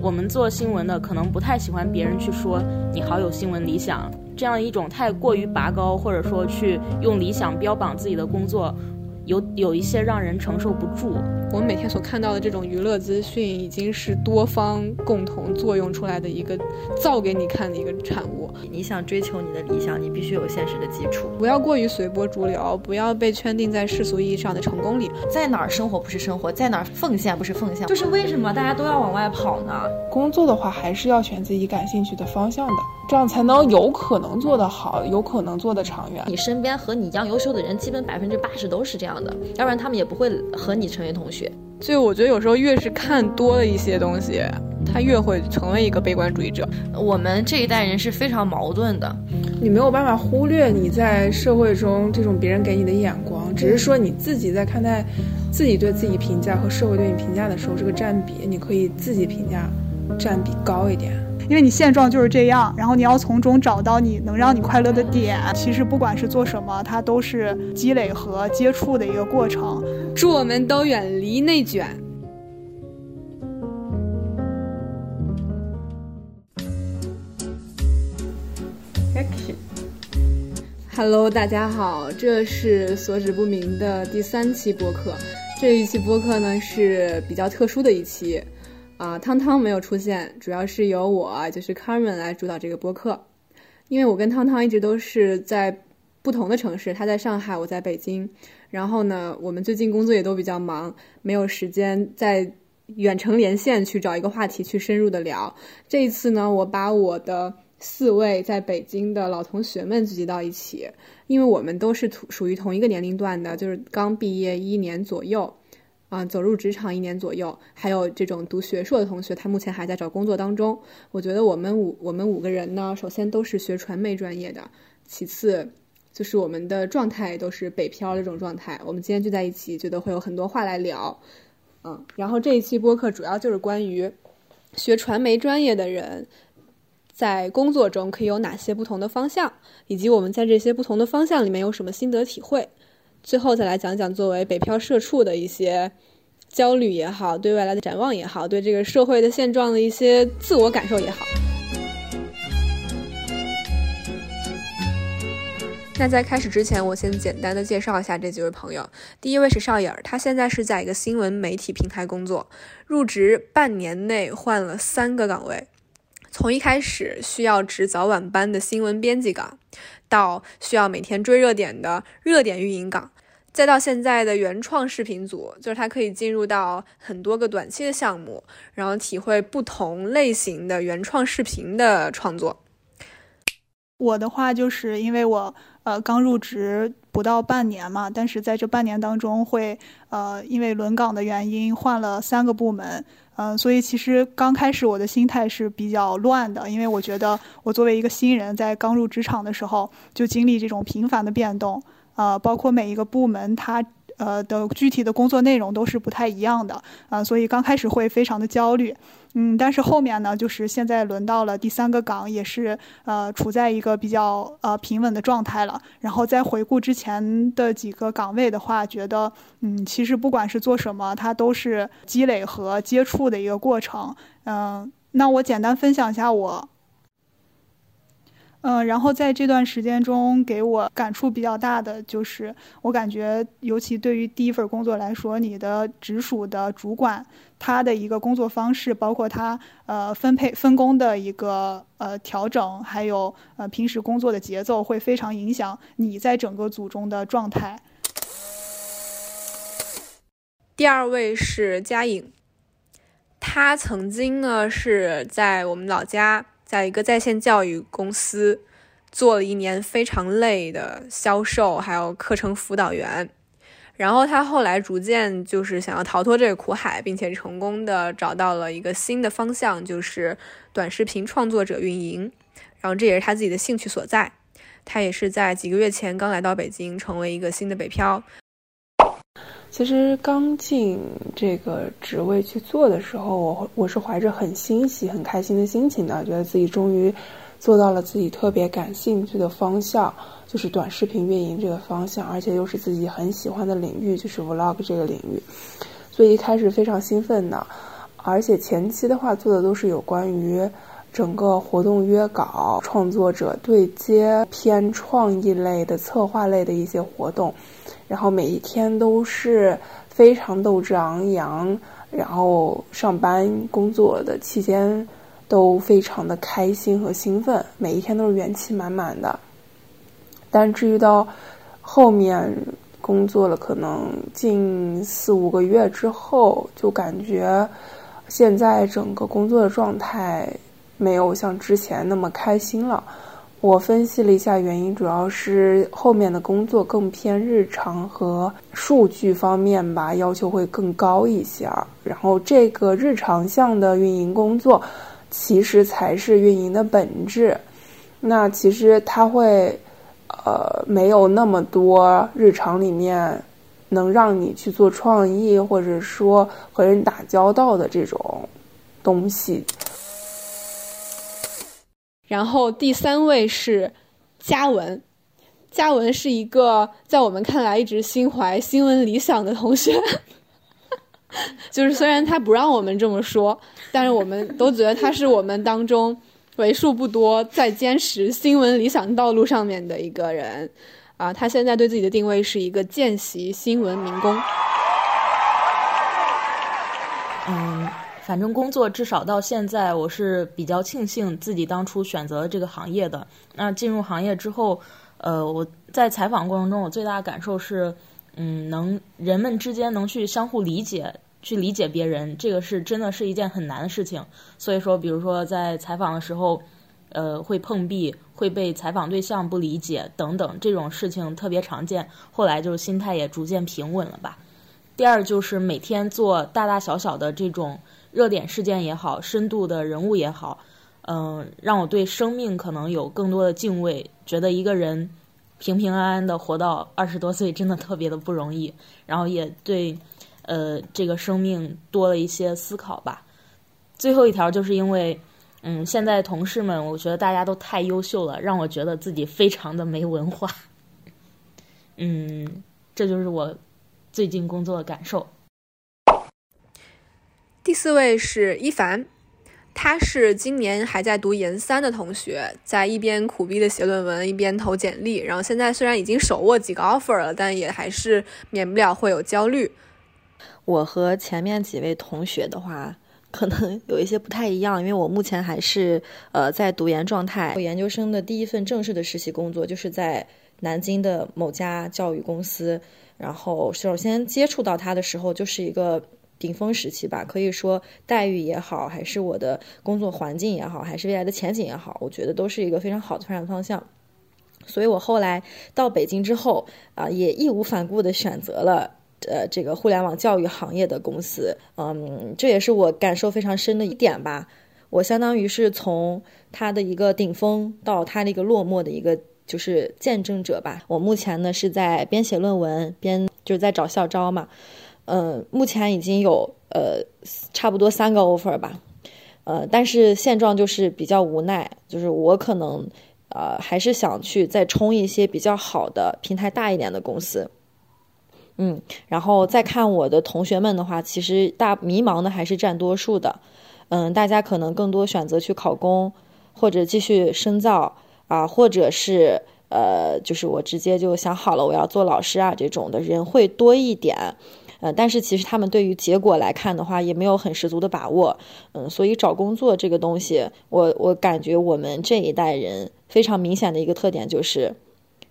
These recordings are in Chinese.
我们做新闻的可能不太喜欢别人去说你好有新闻理想，这样一种太过于拔高，或者说去用理想标榜自己的工作。有有一些让人承受不住。我们每天所看到的这种娱乐资讯，已经是多方共同作用出来的一个造给你看的一个产物。你想追求你的理想，你必须有现实的基础，不要过于随波逐流，不要被圈定在世俗意义上的成功里。在哪儿生活不是生活，在哪儿奉献不是奉献，就是为什么大家都要往外跑呢？工作的话，还是要选自己感兴趣的方向的，这样才能有可能做得好，有可能做得长远。你身边和你一样优秀的人，基本百分之八十都是这样的，要不然他们也不会和你成为同学。所以我觉得有时候越是看多了一些东西，他越会成为一个悲观主义者。我们这一代人是非常矛盾的，你没有办法忽略你在社会中这种别人给你的眼光，只是说你自己在看待自己对自己评价和社会对你评价的时候，这个占比你可以自己评价占比高一点。因为你现状就是这样，然后你要从中找到你能让你快乐的点。其实不管是做什么，它都是积累和接触的一个过程。祝我们都远离内卷。Hello，大家好，这是所指不明的第三期播客。这一期播客呢是比较特殊的一期。啊，汤汤没有出现，主要是由我，就是 Carmen 来主导这个播客。因为我跟汤汤一直都是在不同的城市，他在上海，我在北京。然后呢，我们最近工作也都比较忙，没有时间在远程连线去找一个话题去深入的聊。这一次呢，我把我的四位在北京的老同学们聚集到一起，因为我们都是属于同一个年龄段的，就是刚毕业一年左右。啊，走入职场一年左右，还有这种读学硕的同学，他目前还在找工作当中。我觉得我们五我们五个人呢，首先都是学传媒专业的，其次就是我们的状态都是北漂的这种状态。我们今天聚在一起，觉得会有很多话来聊。嗯，然后这一期播客主要就是关于学传媒专业的人在工作中可以有哪些不同的方向，以及我们在这些不同的方向里面有什么心得体会。最后再来讲讲作为北漂社畜的一些焦虑也好，对未来的展望也好，对这个社会的现状的一些自我感受也好。那在开始之前，我先简单的介绍一下这几位朋友。第一位是邵颖儿，他现在是在一个新闻媒体平台工作，入职半年内换了三个岗位，从一开始需要值早晚班的新闻编辑岗。到需要每天追热点的热点运营岗，再到现在的原创视频组，就是它可以进入到很多个短期的项目，然后体会不同类型的原创视频的创作。我的话就是因为我呃刚入职不到半年嘛，但是在这半年当中会呃因为轮岗的原因换了三个部门。嗯，所以其实刚开始我的心态是比较乱的，因为我觉得我作为一个新人，在刚入职场的时候就经历这种频繁的变动，呃，包括每一个部门它。呃的具体的工作内容都是不太一样的啊，所以刚开始会非常的焦虑，嗯，但是后面呢，就是现在轮到了第三个岗，也是呃处在一个比较呃平稳的状态了。然后再回顾之前的几个岗位的话，觉得嗯，其实不管是做什么，它都是积累和接触的一个过程。嗯，那我简单分享一下我。嗯，然后在这段时间中，给我感触比较大的就是，我感觉，尤其对于第一份工作来说，你的直属的主管他的一个工作方式，包括他呃分配分工的一个呃调整，还有呃平时工作的节奏，会非常影响你在整个组中的状态。第二位是佳颖，他曾经呢是在我们老家。在一个在线教育公司做了一年非常累的销售，还有课程辅导员。然后他后来逐渐就是想要逃脱这个苦海，并且成功的找到了一个新的方向，就是短视频创作者运营。然后这也是他自己的兴趣所在。他也是在几个月前刚来到北京，成为一个新的北漂。其实刚进这个职位去做的时候，我我是怀着很欣喜、很开心的心情的，觉得自己终于做到了自己特别感兴趣的方向，就是短视频运营这个方向，而且又是自己很喜欢的领域，就是 vlog 这个领域，所以一开始非常兴奋的，而且前期的话做的都是有关于整个活动约稿、创作者对接、偏创意类的、策划类的一些活动，然后每一天都是非常斗志昂扬，然后上班工作的期间。都非常的开心和兴奋，每一天都是元气满满的。但至于到后面工作了，可能近四五个月之后，就感觉现在整个工作的状态没有像之前那么开心了。我分析了一下原因，主要是后面的工作更偏日常和数据方面吧，要求会更高一些。然后这个日常项的运营工作。其实才是运营的本质，那其实它会，呃，没有那么多日常里面能让你去做创意，或者说和人打交道的这种东西。然后第三位是嘉文，嘉文是一个在我们看来一直心怀新闻理想的同学。就是虽然他不让我们这么说，但是我们都觉得他是我们当中为数不多在坚持新闻理想道路上面的一个人。啊，他现在对自己的定位是一个见习新闻民工。反正工作至少到现在，我是比较庆幸自己当初选择了这个行业的。那进入行业之后，呃，我在采访过程中，我最大的感受是。嗯，能人们之间能去相互理解，去理解别人，这个是真的是一件很难的事情。所以说，比如说在采访的时候，呃，会碰壁，会被采访对象不理解等等，这种事情特别常见。后来就是心态也逐渐平稳了吧。第二就是每天做大大小小的这种热点事件也好，深度的人物也好，嗯，让我对生命可能有更多的敬畏，觉得一个人。平平安安的活到二十多岁，真的特别的不容易。然后也对，呃，这个生命多了一些思考吧。最后一条就是因为，嗯，现在同事们，我觉得大家都太优秀了，让我觉得自己非常的没文化。嗯，这就是我最近工作的感受。第四位是一凡。他是今年还在读研三的同学，在一边苦逼的写论文，一边投简历。然后现在虽然已经手握几个 offer 了，但也还是免不了会有焦虑。我和前面几位同学的话，可能有一些不太一样，因为我目前还是呃在读研状态。我研究生的第一份正式的实习工作就是在南京的某家教育公司。然后首先接触到他的时候，就是一个。顶峰时期吧，可以说待遇也好，还是我的工作环境也好，还是未来的前景也好，我觉得都是一个非常好的发展方向。所以我后来到北京之后啊，也义无反顾的选择了呃这个互联网教育行业的公司。嗯，这也是我感受非常深的一点吧。我相当于是从它的一个顶峰到它的一个落寞的一个就是见证者吧。我目前呢是在边写论文边就是在找校招嘛。嗯，目前已经有呃差不多三个 offer 吧，呃，但是现状就是比较无奈，就是我可能呃还是想去再冲一些比较好的平台大一点的公司，嗯，然后再看我的同学们的话，其实大迷茫的还是占多数的，嗯，大家可能更多选择去考公或者继续深造啊，或者是呃就是我直接就想好了我要做老师啊这种的人会多一点。呃，但是其实他们对于结果来看的话，也没有很十足的把握，嗯，所以找工作这个东西，我我感觉我们这一代人非常明显的一个特点就是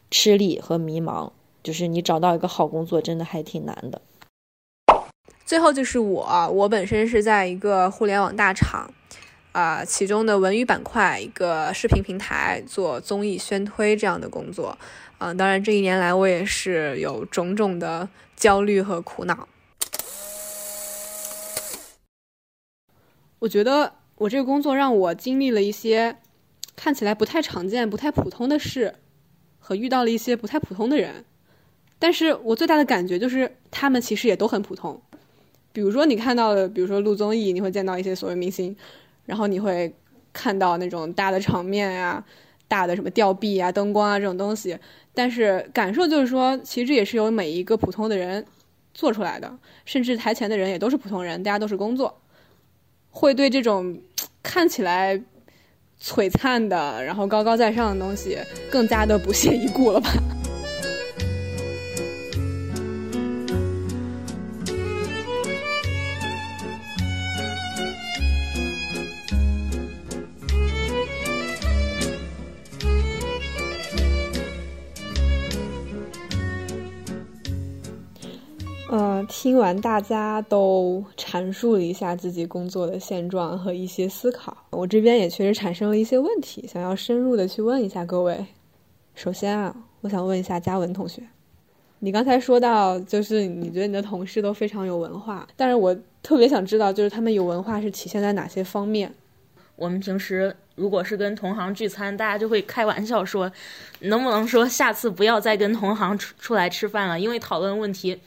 吃力和迷茫，就是你找到一个好工作真的还挺难的。最后就是我，我本身是在一个互联网大厂，啊，其中的文娱板块一个视频平台做综艺宣推这样的工作，嗯，当然这一年来我也是有种种的。焦虑和苦恼。我觉得我这个工作让我经历了一些看起来不太常见、不太普通的事，和遇到了一些不太普通的人。但是我最大的感觉就是，他们其实也都很普通。比如说，你看到的，比如说录综艺，你会见到一些所谓明星，然后你会看到那种大的场面呀、大的什么吊臂啊、灯光啊这种东西，但是感受就是说，其实这也是由每一个普通的人做出来的，甚至台前的人也都是普通人，大家都是工作，会对这种看起来璀璨的，然后高高在上的东西更加的不屑一顾了吧。听完大家都阐述了一下自己工作的现状和一些思考，我这边也确实产生了一些问题，想要深入的去问一下各位。首先啊，我想问一下嘉文同学，你刚才说到就是你觉得你的同事都非常有文化，但是我特别想知道，就是他们有文化是体现在哪些方面？我们平时如果是跟同行聚餐，大家就会开玩笑说，能不能说下次不要再跟同行出出来吃饭了，因为讨论问题。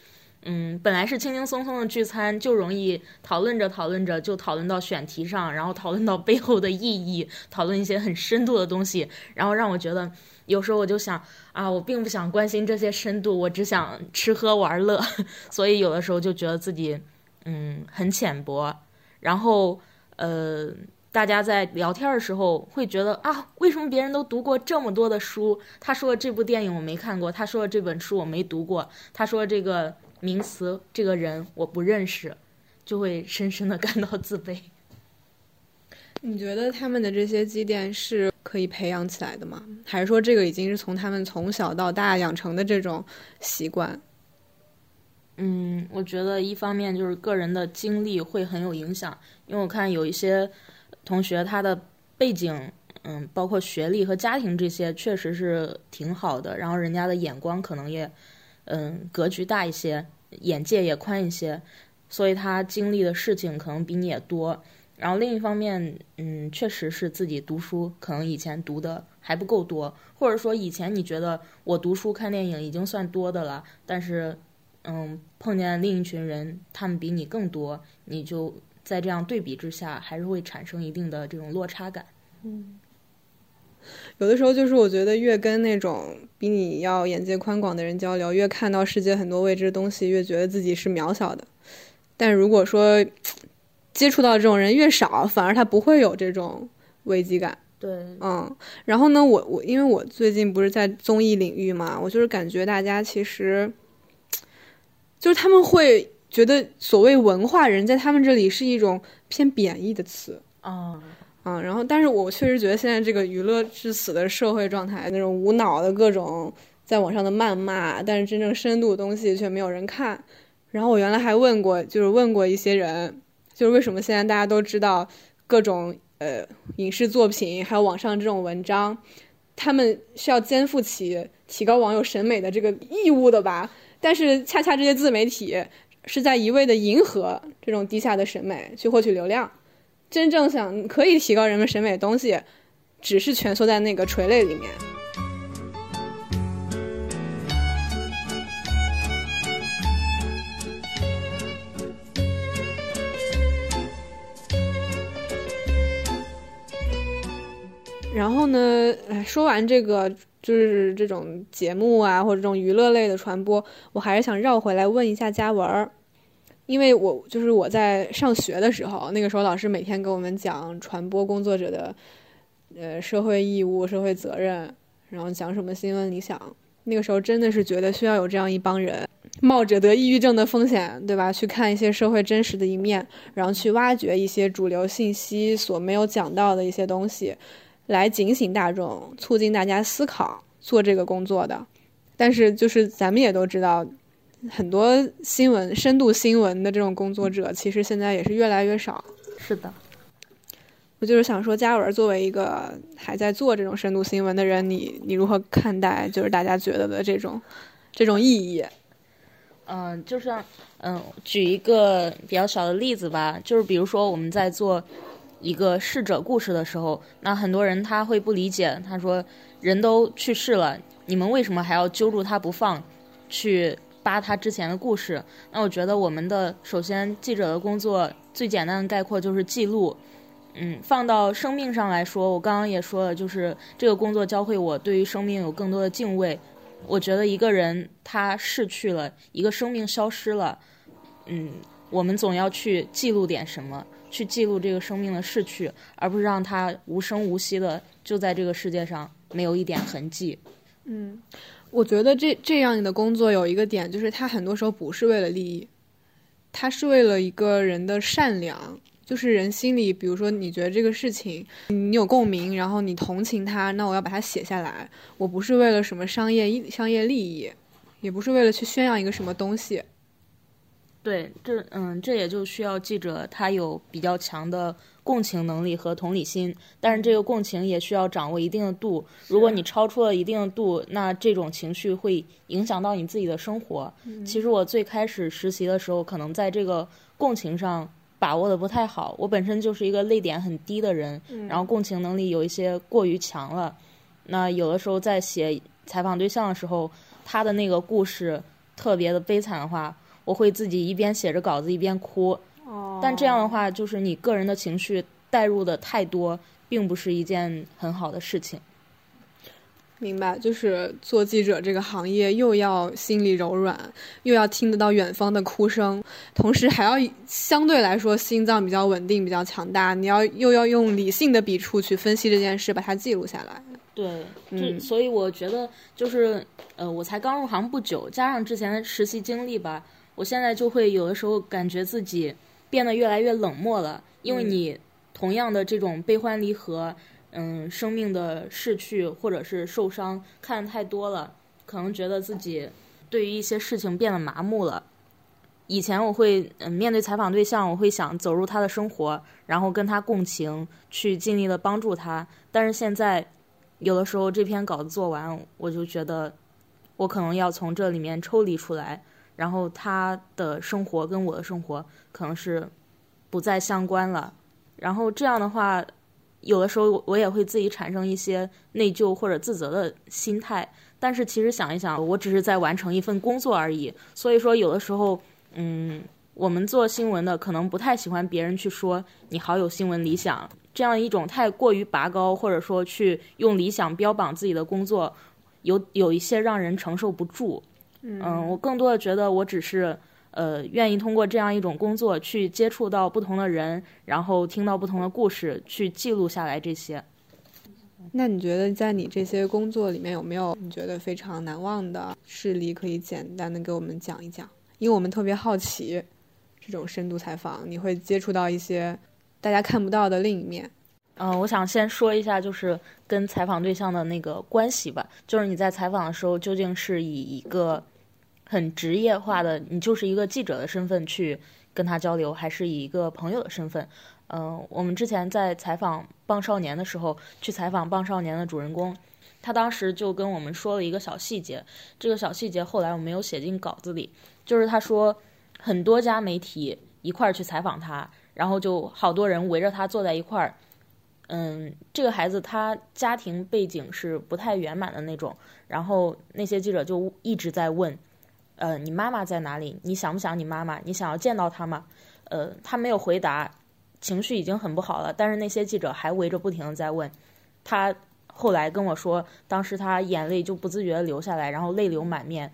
嗯，本来是轻轻松松的聚餐，就容易讨论着讨论着就讨论到选题上，然后讨论到背后的意义，讨论一些很深度的东西，然后让我觉得有时候我就想啊，我并不想关心这些深度，我只想吃喝玩乐，所以有的时候就觉得自己嗯很浅薄。然后呃，大家在聊天的时候会觉得啊，为什么别人都读过这么多的书？他说这部电影我没看过，他说这本书我没读过，他说这个。名词这个人我不认识，就会深深的 感到自卑。你觉得他们的这些积淀是可以培养起来的吗？还是说这个已经是从他们从小到大养成的这种习惯？嗯，我觉得一方面就是个人的经历会很有影响，因为我看有一些同学他的背景，嗯，包括学历和家庭这些确实是挺好的，然后人家的眼光可能也。嗯，格局大一些，眼界也宽一些，所以他经历的事情可能比你也多。然后另一方面，嗯，确实是自己读书可能以前读的还不够多，或者说以前你觉得我读书看电影已经算多的了，但是，嗯，碰见另一群人，他们比你更多，你就在这样对比之下，还是会产生一定的这种落差感。嗯。有的时候就是我觉得越跟那种比你要眼界宽广的人交流，越看到世界很多未知的东西，越觉得自己是渺小的。但如果说接触到这种人越少，反而他不会有这种危机感。对，嗯。然后呢，我我因为我最近不是在综艺领域嘛，我就是感觉大家其实就是他们会觉得所谓文化人在他们这里是一种偏贬义的词啊。嗯，然后，但是我确实觉得现在这个娱乐至死的社会状态，那种无脑的各种在网上的谩骂，但是真正深度的东西却没有人看。然后我原来还问过，就是问过一些人，就是为什么现在大家都知道各种呃影视作品，还有网上这种文章，他们是要肩负起提高网友审美的这个义务的吧？但是恰恰这些自媒体是在一味的迎合这种低下的审美，去获取流量。真正想可以提高人们审美的东西，只是蜷缩在那个垂泪里面。然后呢，哎，说完这个就是这种节目啊，或者这种娱乐类的传播，我还是想绕回来问一下嘉文儿。因为我就是我在上学的时候，那个时候老师每天给我们讲传播工作者的，呃，社会义务、社会责任，然后讲什么新闻理想。那个时候真的是觉得需要有这样一帮人，冒着得抑郁症的风险，对吧？去看一些社会真实的一面，然后去挖掘一些主流信息所没有讲到的一些东西，来警醒大众，促进大家思考，做这个工作的。但是就是咱们也都知道。很多新闻、深度新闻的这种工作者，其实现在也是越来越少。是的，我就是想说，嘉文作为一个还在做这种深度新闻的人，你你如何看待就是大家觉得的这种这种意义？嗯，就是嗯，举一个比较小的例子吧，就是比如说我们在做一个逝者故事的时候，那很多人他会不理解，他说人都去世了，你们为什么还要揪住他不放，去？扒他之前的故事，那我觉得我们的首先记者的工作最简单的概括就是记录，嗯，放到生命上来说，我刚刚也说了，就是这个工作教会我对于生命有更多的敬畏。我觉得一个人他逝去了，一个生命消失了，嗯，我们总要去记录点什么，去记录这个生命的逝去，而不是让它无声无息的就在这个世界上没有一点痕迹。嗯，我觉得这这样你的工作有一个点，就是他很多时候不是为了利益，他是为了一个人的善良。就是人心里，比如说你觉得这个事情你有共鸣，然后你同情他，那我要把它写下来。我不是为了什么商业商业利益，也不是为了去宣扬一个什么东西。对，这嗯，这也就需要记者他有比较强的共情能力和同理心，但是这个共情也需要掌握一定的度。如果你超出了一定的度，那这种情绪会影响到你自己的生活。其实我最开始实习的时候，可能在这个共情上。把握的不太好，我本身就是一个泪点很低的人，然后共情能力有一些过于强了。那有的时候在写采访对象的时候，他的那个故事特别的悲惨的话，我会自己一边写着稿子一边哭。哦。但这样的话，就是你个人的情绪带入的太多，并不是一件很好的事情。明白，就是做记者这个行业，又要心里柔软，又要听得到远方的哭声，同时还要相对来说心脏比较稳定、比较强大。你要又要用理性的笔触去分析这件事，把它记录下来。对，就所以我觉得，就是呃，我才刚入行不久，加上之前的实习经历吧，我现在就会有的时候感觉自己变得越来越冷漠了，因为你同样的这种悲欢离合。嗯，生命的逝去或者是受伤看的太多了，可能觉得自己对于一些事情变得麻木了。以前我会嗯面对采访对象，我会想走入他的生活，然后跟他共情，去尽力的帮助他。但是现在，有的时候这篇稿子做完，我就觉得我可能要从这里面抽离出来，然后他的生活跟我的生活可能是不再相关了。然后这样的话。有的时候我也会自己产生一些内疚或者自责的心态，但是其实想一想，我只是在完成一份工作而已。所以说，有的时候，嗯，我们做新闻的可能不太喜欢别人去说你好有新闻理想，这样一种太过于拔高，或者说去用理想标榜自己的工作，有有一些让人承受不住。嗯，我更多的觉得我只是。呃，愿意通过这样一种工作去接触到不同的人，然后听到不同的故事，去记录下来这些。那你觉得在你这些工作里面有没有你觉得非常难忘的事例，可以简单的给我们讲一讲？因为我们特别好奇这种深度采访，你会接触到一些大家看不到的另一面。嗯，我想先说一下，就是跟采访对象的那个关系吧。就是你在采访的时候，究竟是以一个。很职业化的，你就是一个记者的身份去跟他交流，还是以一个朋友的身份？嗯，我们之前在采访《棒少年》的时候，去采访《棒少年》的主人公，他当时就跟我们说了一个小细节，这个小细节后来我没有写进稿子里，就是他说很多家媒体一块儿去采访他，然后就好多人围着他坐在一块儿。嗯，这个孩子他家庭背景是不太圆满的那种，然后那些记者就一直在问。呃，你妈妈在哪里？你想不想你妈妈？你想要见到她吗？呃，他没有回答，情绪已经很不好了。但是那些记者还围着不停的在问。他后来跟我说，当时他眼泪就不自觉的流下来，然后泪流满面。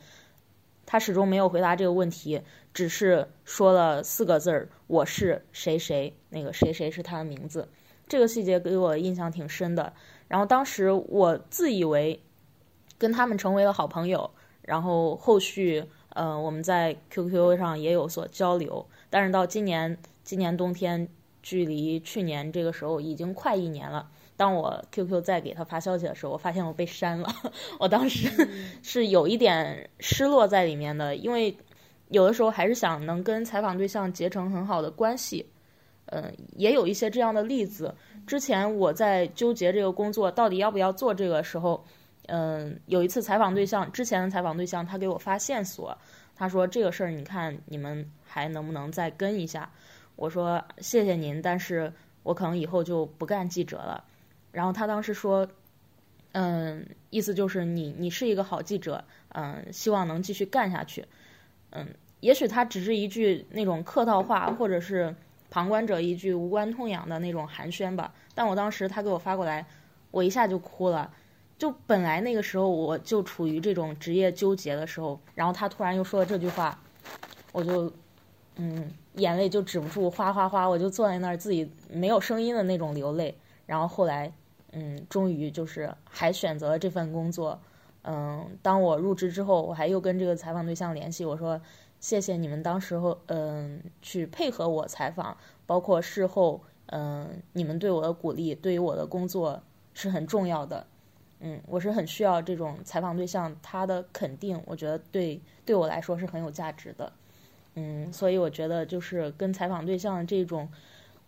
他始终没有回答这个问题，只是说了四个字儿：“我是谁谁。”那个谁谁是他的名字。这个细节给我印象挺深的。然后当时我自以为跟他们成为了好朋友。然后后续，呃，我们在 QQ 上也有所交流，但是到今年，今年冬天，距离去年这个时候已经快一年了。当我 QQ 再给他发消息的时候，我发现我被删了。我当时是有一点失落在里面的，因为有的时候还是想能跟采访对象结成很好的关系。嗯，也有一些这样的例子。之前我在纠结这个工作到底要不要做这个时候。嗯，有一次采访对象，之前的采访对象，他给我发线索，他说这个事儿，你看你们还能不能再跟一下？我说谢谢您，但是我可能以后就不干记者了。然后他当时说，嗯，意思就是你你是一个好记者，嗯，希望能继续干下去。嗯，也许他只是一句那种客套话，或者是旁观者一句无关痛痒的那种寒暄吧。但我当时他给我发过来，我一下就哭了。就本来那个时候我就处于这种职业纠结的时候，然后他突然又说了这句话，我就嗯眼泪就止不住哗哗哗，我就坐在那儿自己没有声音的那种流泪。然后后来嗯终于就是还选择了这份工作。嗯，当我入职之后，我还又跟这个采访对象联系，我说谢谢你们当时候嗯去配合我采访，包括事后嗯你们对我的鼓励，对于我的工作是很重要的。嗯，我是很需要这种采访对象他的肯定，我觉得对对我来说是很有价值的。嗯，所以我觉得就是跟采访对象这种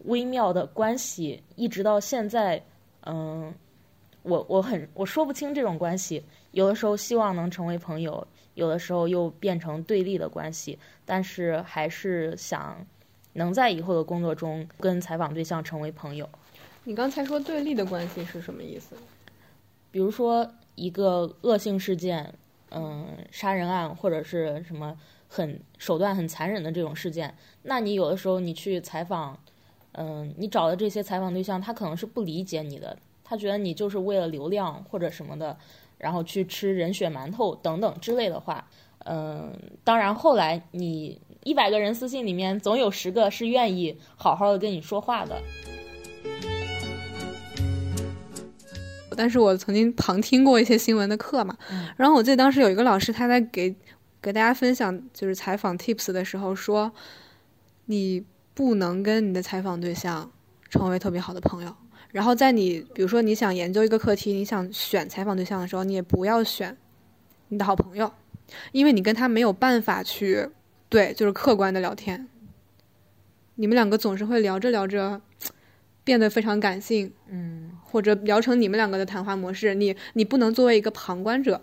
微妙的关系，一直到现在，嗯，我我很我说不清这种关系，有的时候希望能成为朋友，有的时候又变成对立的关系，但是还是想能在以后的工作中跟采访对象成为朋友。你刚才说对立的关系是什么意思？比如说一个恶性事件，嗯，杀人案或者是什么很手段很残忍的这种事件，那你有的时候你去采访，嗯，你找的这些采访对象，他可能是不理解你的，他觉得你就是为了流量或者什么的，然后去吃人血馒头等等之类的话，嗯，当然后来你一百个人私信里面总有十个是愿意好好的跟你说话的。但是我曾经旁听过一些新闻的课嘛，然后我记得当时有一个老师他在给给大家分享就是采访 tips 的时候说，你不能跟你的采访对象成为特别好的朋友，然后在你比如说你想研究一个课题，你想选采访对象的时候，你也不要选你的好朋友，因为你跟他没有办法去对就是客观的聊天，你们两个总是会聊着聊着。变得非常感性，嗯，或者聊成你们两个的谈话模式，你你不能作为一个旁观者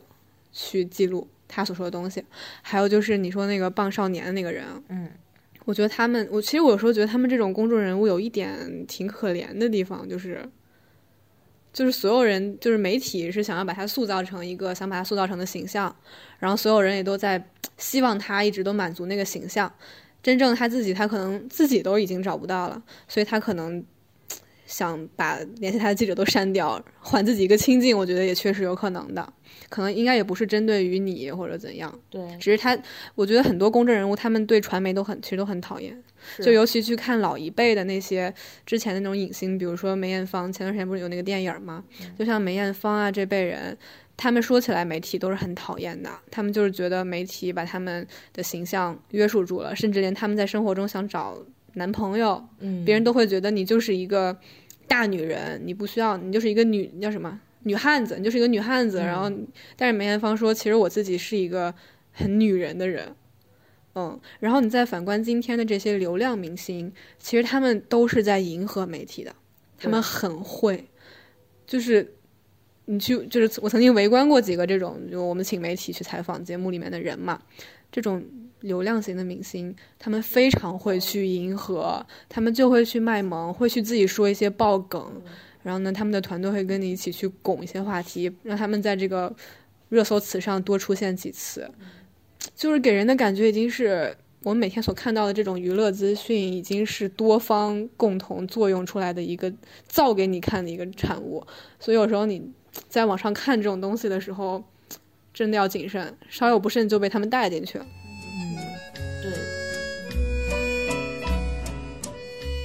去记录他所说的东西。还有就是你说那个棒少年的那个人，嗯，我觉得他们，我其实我有时候觉得他们这种公众人物有一点挺可怜的地方，就是就是所有人就是媒体是想要把他塑造成一个想把他塑造成的形象，然后所有人也都在希望他一直都满足那个形象，真正他自己他可能自己都已经找不到了，所以他可能。想把联系他的记者都删掉，还自己一个清静，我觉得也确实有可能的，可能应该也不是针对于你或者怎样，对，只是他，我觉得很多公众人物他们对传媒都很，其实都很讨厌，就尤其去看老一辈的那些之前的那种影星，比如说梅艳芳，前段时间不是有那个电影吗？就像梅艳芳啊这辈人，他们说起来媒体都是很讨厌的，他们就是觉得媒体把他们的形象约束住了，甚至连他们在生活中想找。男朋友，嗯，别人都会觉得你就是一个大女人，你不需要，你就是一个女叫什么女汉子，你就是一个女汉子。然后，但是梅艳芳说，其实我自己是一个很女人的人，嗯。然后你再反观今天的这些流量明星，其实他们都是在迎合媒体的，他们很会，就是你去，就是我曾经围观过几个这种，就我们请媒体去采访节目里面的人嘛，这种。流量型的明星，他们非常会去迎合，他们就会去卖萌，会去自己说一些爆梗，然后呢，他们的团队会跟你一起去拱一些话题，让他们在这个热搜词上多出现几次，就是给人的感觉已经是我们每天所看到的这种娱乐资讯，已经是多方共同作用出来的一个造给你看的一个产物，所以有时候你在网上看这种东西的时候，真的要谨慎，稍有不慎就被他们带进去了。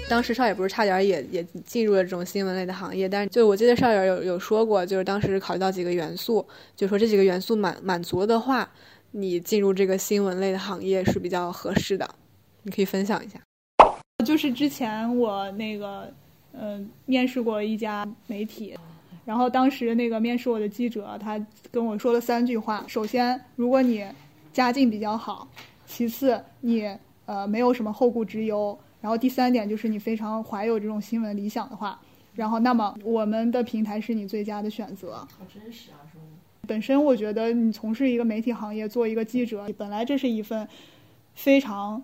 当时少爷不是差点也也进入了这种新闻类的行业，但是就我记得少爷有有说过，就是当时考虑到几个元素，就说这几个元素满满足的话，你进入这个新闻类的行业是比较合适的。你可以分享一下。就是之前我那个嗯面试过一家媒体，然后当时那个面试我的记者他跟我说了三句话：首先，如果你家境比较好；其次，你呃没有什么后顾之忧。然后第三点就是你非常怀有这种新闻理想的话，然后那么我们的平台是你最佳的选择。好真实啊，说的。本身我觉得你从事一个媒体行业，做一个记者，本来这是一份非常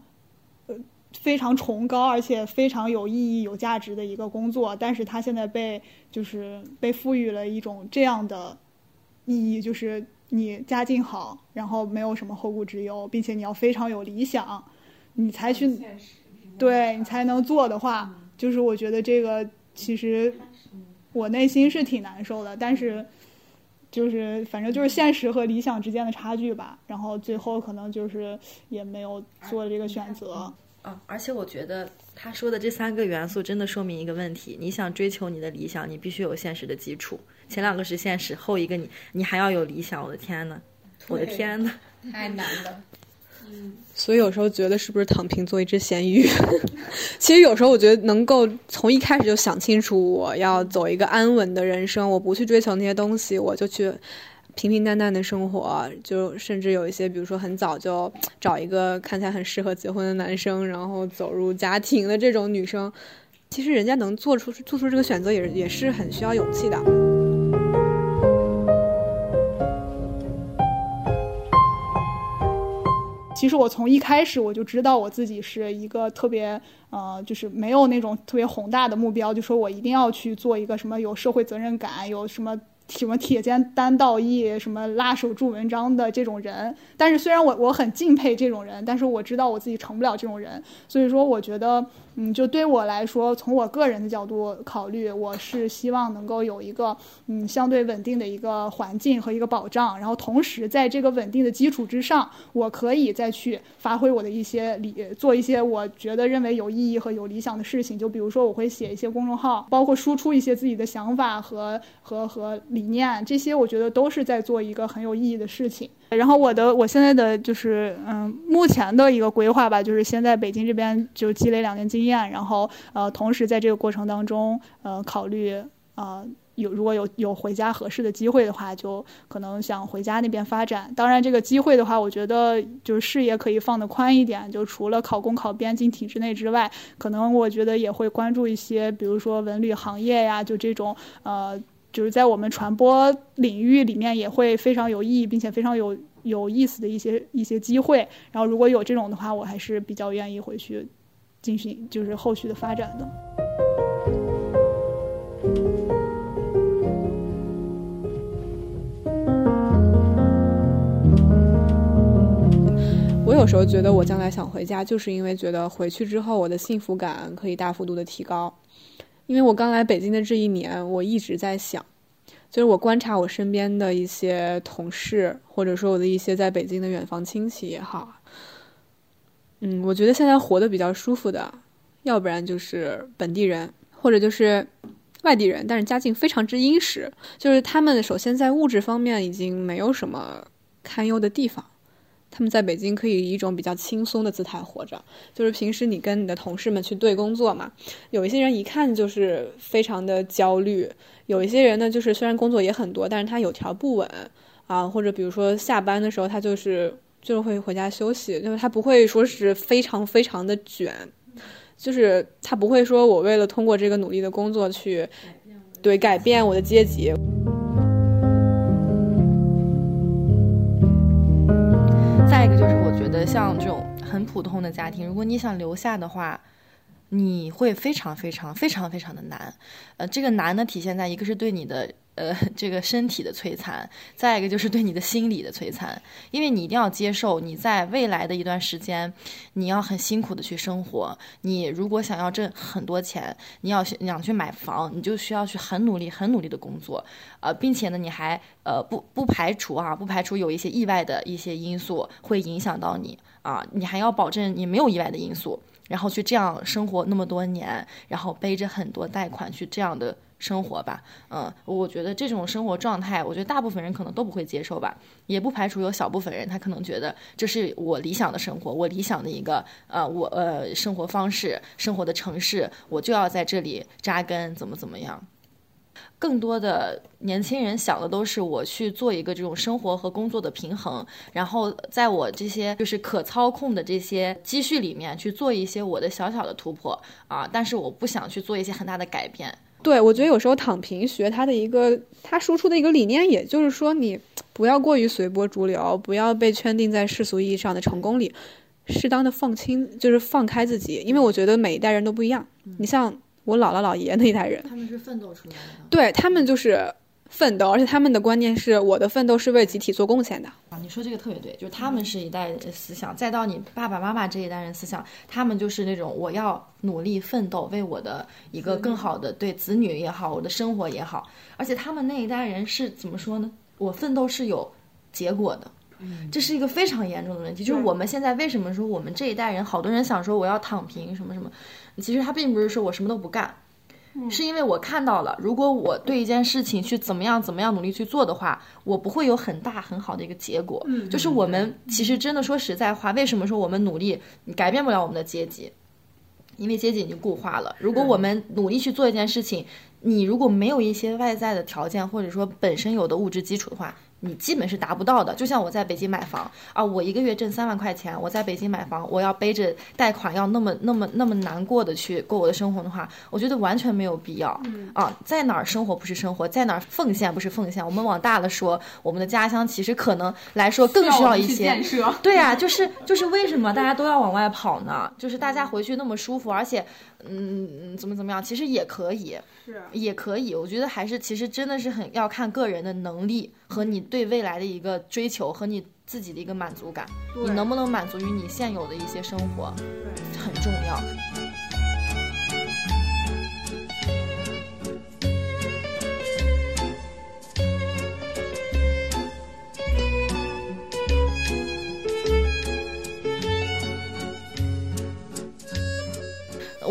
呃非常崇高而且非常有意义、有价值的一个工作，但是它现在被就是被赋予了一种这样的意义，就是你家境好，然后没有什么后顾之忧，并且你要非常有理想，你才去。对你才能做的话，就是我觉得这个其实我内心是挺难受的，但是就是反正就是现实和理想之间的差距吧。然后最后可能就是也没有做这个选择。啊，而且我觉得他说的这三个元素真的说明一个问题：你想追求你的理想，你必须有现实的基础。前两个是现实，后一个你你还要有理想。我的天呐，我的天呐，太难了。所以有时候觉得是不是躺平做一只咸鱼？其实有时候我觉得能够从一开始就想清楚，我要走一个安稳的人生，我不去追求那些东西，我就去平平淡淡的生活。就甚至有一些，比如说很早就找一个看起来很适合结婚的男生，然后走入家庭的这种女生，其实人家能做出做出这个选择，也也是很需要勇气的。其实我从一开始我就知道我自己是一个特别呃，就是没有那种特别宏大的目标，就说我一定要去做一个什么有社会责任感、有什么什么铁肩担道义、什么拉手助文章的这种人。但是虽然我我很敬佩这种人，但是我知道我自己成不了这种人，所以说我觉得。嗯，就对我来说，从我个人的角度考虑，我是希望能够有一个嗯相对稳定的一个环境和一个保障，然后同时在这个稳定的基础之上，我可以再去发挥我的一些理，做一些我觉得认为有意义和有理想的事情。就比如说，我会写一些公众号，包括输出一些自己的想法和和和理念，这些我觉得都是在做一个很有意义的事情。然后我的我现在的就是嗯，目前的一个规划吧，就是先在北京这边就积累两年经验，然后呃，同时在这个过程当中呃，考虑呃有如果有有回家合适的机会的话，就可能想回家那边发展。当然，这个机会的话，我觉得就是视野可以放得宽一点，就除了考公考编进体制内之外，可能我觉得也会关注一些，比如说文旅行业呀，就这种呃。就是在我们传播领域里面也会非常有意义，并且非常有有意思的一些一些机会。然后如果有这种的话，我还是比较愿意回去进行就是后续的发展的。我有时候觉得我将来想回家，就是因为觉得回去之后我的幸福感可以大幅度的提高。因为我刚来北京的这一年，我一直在想，就是我观察我身边的一些同事，或者说我的一些在北京的远房亲戚也好，嗯，我觉得现在活得比较舒服的，要不然就是本地人，或者就是外地人，但是家境非常之殷实，就是他们首先在物质方面已经没有什么堪忧的地方。他们在北京可以以一种比较轻松的姿态活着，就是平时你跟你的同事们去对工作嘛，有一些人一看就是非常的焦虑，有一些人呢就是虽然工作也很多，但是他有条不紊啊，或者比如说下班的时候他就是就会回家休息，就是他不会说是非常非常的卷，就是他不会说我为了通过这个努力的工作去对改变我的阶级。我觉得像这种很普通的家庭，如果你想留下的话，你会非常非常非常非常的难。呃，这个难呢，体现在一个是对你的。呃，这个身体的摧残，再一个就是对你的心理的摧残，因为你一定要接受，你在未来的一段时间，你要很辛苦的去生活。你如果想要挣很多钱，你要想去买房，你就需要去很努力、很努力的工作，呃，并且呢，你还呃不不排除啊，不排除有一些意外的一些因素会影响到你啊，你还要保证你没有意外的因素，然后去这样生活那么多年，然后背着很多贷款去这样的。生活吧，嗯，我觉得这种生活状态，我觉得大部分人可能都不会接受吧，也不排除有小部分人，他可能觉得这是我理想的生活，我理想的一个呃，我呃生活方式，生活的城市，我就要在这里扎根，怎么怎么样。更多的年轻人想的都是我去做一个这种生活和工作的平衡，然后在我这些就是可操控的这些积蓄里面去做一些我的小小的突破啊，但是我不想去做一些很大的改变。对，我觉得有时候躺平学他的一个，他输出的一个理念，也就是说，你不要过于随波逐流，不要被圈定在世俗意义上的成功里，适当的放轻，就是放开自己。因为我觉得每一代人都不一样。你像我姥姥姥爷那一代人，他们是奋斗出来的，对他们就是奋斗，而且他们的观念是我的奋斗是为集体做贡献的。啊，你说这个特别对，就是他们是一代人思想，再到你爸爸妈妈这一代人思想，他们就是那种我要努力奋斗，为我的一个更好的对子女也好，我的生活也好，而且他们那一代人是怎么说呢？我奋斗是有结果的。这是一个非常严重的问题，就是我们现在为什么说我们这一代人，好多人想说我要躺平什么什么，其实他并不是说我什么都不干，是因为我看到了，如果我对一件事情去怎么样怎么样努力去做的话，我不会有很大很好的一个结果。就是我们其实真的说实在话，为什么说我们努力改变不了我们的阶级？因为阶级已经固化了。如果我们努力去做一件事情，你如果没有一些外在的条件，或者说本身有的物质基础的话，你基本是达不到的。就像我在北京买房啊，我一个月挣三万块钱，我在北京买房，我要背着贷款，要那么那么那么难过的去过我的生活的话，我觉得完全没有必要。啊，在哪儿生活不是生活，在哪儿奉献不是奉献。我们往大了说，我们的家乡其实可能来说更需要一些。对呀，就是就是为什么大家都要往外跑呢？就是大家回去那么舒服，而且，嗯，怎么怎么样，其实也可以，是也可以。我觉得还是其实真的是很要看个人的能力和你对未来的一个追求和你自己的一个满足感，你能不能满足于你现有的一些生活，很重要。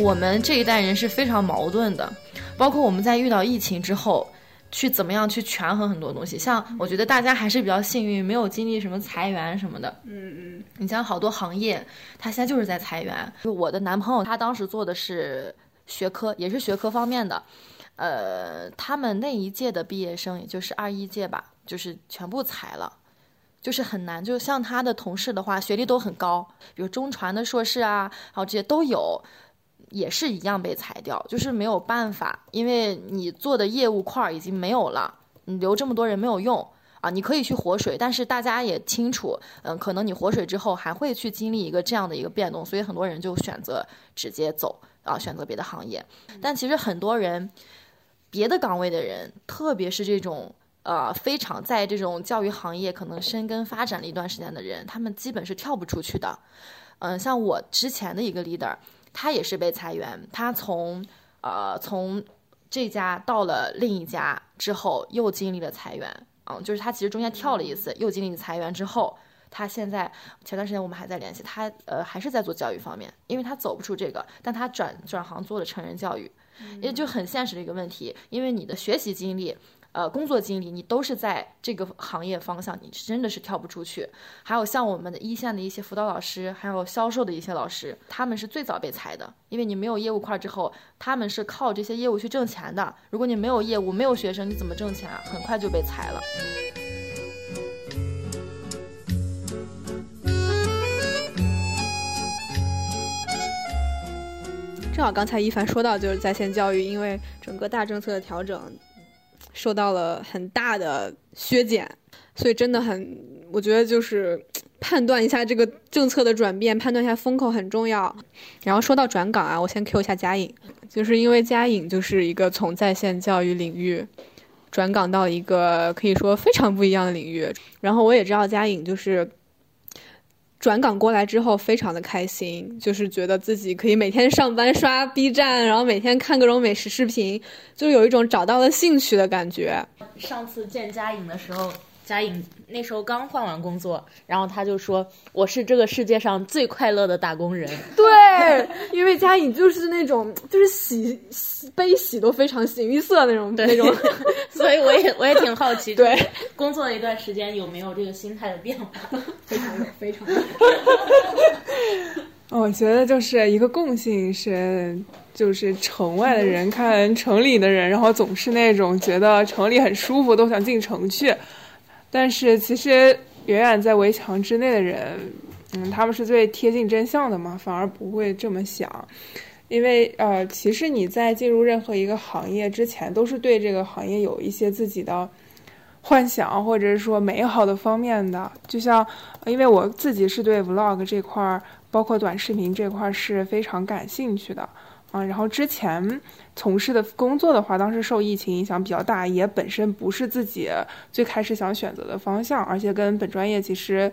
我们这一代人是非常矛盾的，包括我们在遇到疫情之后，去怎么样去权衡很多东西。像我觉得大家还是比较幸运，没有经历什么裁员什么的。嗯嗯，你像好多行业，他现在就是在裁员。就我的男朋友，他当时做的是学科，也是学科方面的。呃，他们那一届的毕业生，也就是二一届吧，就是全部裁了，就是很难。就像他的同事的话，学历都很高，比如中传的硕士啊，然后这些都有。也是一样被裁掉，就是没有办法，因为你做的业务块已经没有了，你留这么多人没有用啊。你可以去活水，但是大家也清楚，嗯，可能你活水之后还会去经历一个这样的一个变动，所以很多人就选择直接走啊，选择别的行业。但其实很多人，别的岗位的人，特别是这种呃非常在这种教育行业可能深耕发展了一段时间的人，他们基本是跳不出去的。嗯，像我之前的一个 leader。他也是被裁员，他从呃从这家到了另一家之后，又经历了裁员，嗯，就是他其实中间跳了一次，又经历裁员之后，他现在前段时间我们还在联系他，呃，还是在做教育方面，因为他走不出这个，但他转转行做了成人教育，也就很现实的一个问题，因为你的学习经历。呃，工作经历你都是在这个行业方向，你真的是跳不出去。还有像我们的一线的一些辅导老师，还有销售的一些老师，他们是最早被裁的，因为你没有业务块之后，他们是靠这些业务去挣钱的。如果你没有业务，没有学生，你怎么挣钱啊？很快就被裁了。正好刚才一凡说到，就是在线教育，因为整个大政策的调整。受到了很大的削减，所以真的很，我觉得就是 判断一下这个政策的转变，判断一下风口很重要。然后说到转岗啊，我先 Q 一下佳颖，就是因为佳颖就是一个从在线教育领域转岗到一个可以说非常不一样的领域。然后我也知道佳颖就是。转岗过来之后，非常的开心，就是觉得自己可以每天上班刷 B 站，然后每天看各种美食视频，就有一种找到了兴趣的感觉。上次见佳颖的时候。佳颖那时候刚换完工作，然后他就说：“我是这个世界上最快乐的打工人。”对，因为佳颖就是那种就是喜喜悲喜都非常形于色那种那种，所以我也 我也挺好奇，对工作了一段时间有没有这个心态的变化？非常有，非常有。我觉得就是一个共性是，就是城外的人看城里的人，然后总是那种觉得城里很舒服，都想进城去。但是其实远远在围墙之内的人，嗯，他们是最贴近真相的嘛，反而不会这么想，因为呃，其实你在进入任何一个行业之前，都是对这个行业有一些自己的幻想，或者是说美好的方面的。就像，因为我自己是对 vlog 这块儿，包括短视频这块儿是非常感兴趣的，嗯，然后之前从事的工作的话，当时受疫情影响比较大，也本身不是自己最开始想选择的方向，而且跟本专业其实，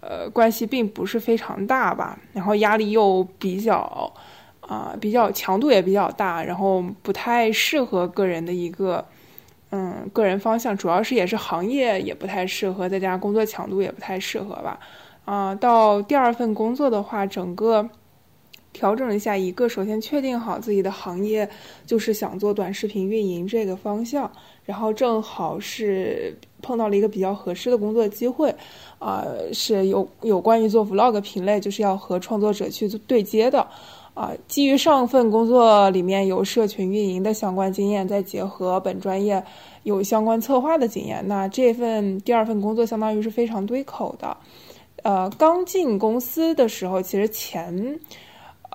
呃，关系并不是非常大吧。然后压力又比较，啊，比较强度也比较大，然后不太适合个人的一个，嗯，个人方向，主要是也是行业也不太适合，再加上工作强度也不太适合吧。啊，到第二份工作的话，整个。调整了一下，一个首先确定好自己的行业，就是想做短视频运营这个方向，然后正好是碰到了一个比较合适的工作机会，啊，是有有关于做 vlog 品类，就是要和创作者去对接的，啊，基于上份工作里面有社群运营的相关经验，再结合本专业有相关策划的经验，那这份第二份工作相当于是非常对口的，呃，刚进公司的时候，其实前。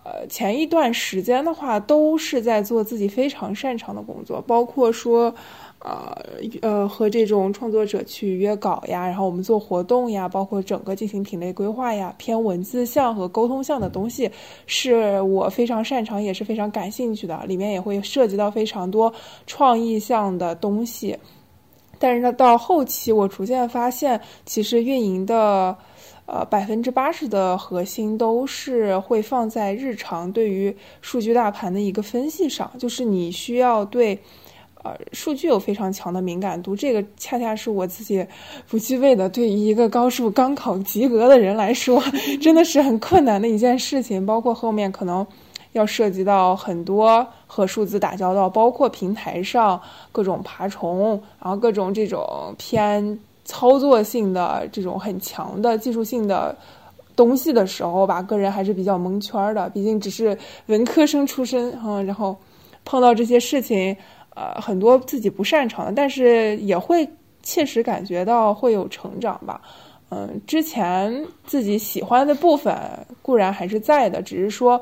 呃，前一段时间的话，都是在做自己非常擅长的工作，包括说，呃呃，和这种创作者去约稿呀，然后我们做活动呀，包括整个进行品类规划呀，偏文字向和沟通向的东西，是我非常擅长也是非常感兴趣的，里面也会涉及到非常多创意向的东西。但是呢，到后期我逐渐发现，其实运营的。呃，百分之八十的核心都是会放在日常对于数据大盘的一个分析上，就是你需要对，呃，数据有非常强的敏感度，这个恰恰是我自己不具备的。对于一个高数刚考及格的人来说，真的是很困难的一件事情。包括后面可能要涉及到很多和数字打交道，包括平台上各种爬虫，然后各种这种偏。操作性的这种很强的技术性的东西的时候吧，个人还是比较蒙圈的。毕竟只是文科生出身，嗯，然后碰到这些事情，呃，很多自己不擅长的，但是也会切实感觉到会有成长吧。嗯，之前自己喜欢的部分固然还是在的，只是说，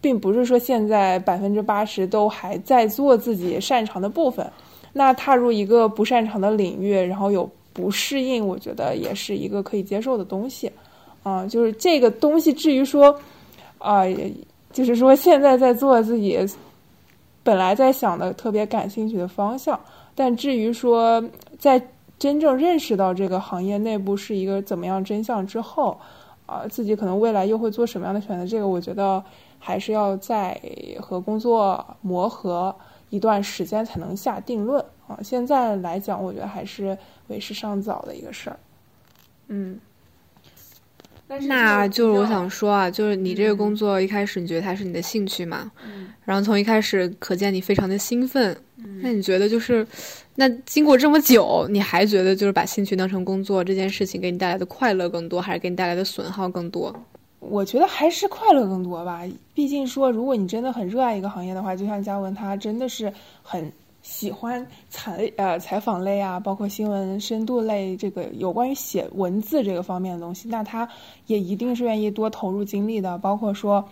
并不是说现在百分之八十都还在做自己擅长的部分。那踏入一个不擅长的领域，然后有。不适应，我觉得也是一个可以接受的东西，啊，就是这个东西。至于说，啊，就是说现在在做自己本来在想的特别感兴趣的方向，但至于说在真正认识到这个行业内部是一个怎么样真相之后，啊，自己可能未来又会做什么样的选择，这个我觉得还是要在和工作磨合一段时间才能下定论。啊，现在来讲，我觉得还是为时尚早的一个事儿。嗯，那就是我想说啊，就是你这个工作一开始你觉得它是你的兴趣嘛？嗯。然后从一开始可见你非常的兴奋。嗯。那你觉得就是，那经过这么久，你还觉得就是把兴趣当成工作这件事情给你带来的快乐更多，还是给你带来的损耗更多？我觉得还是快乐更多吧。毕竟说，如果你真的很热爱一个行业的话，就像嘉文，他真的是很。喜欢采呃采访类啊，包括新闻深度类，这个有关于写文字这个方面的东西，那他也一定是愿意多投入精力的。包括说，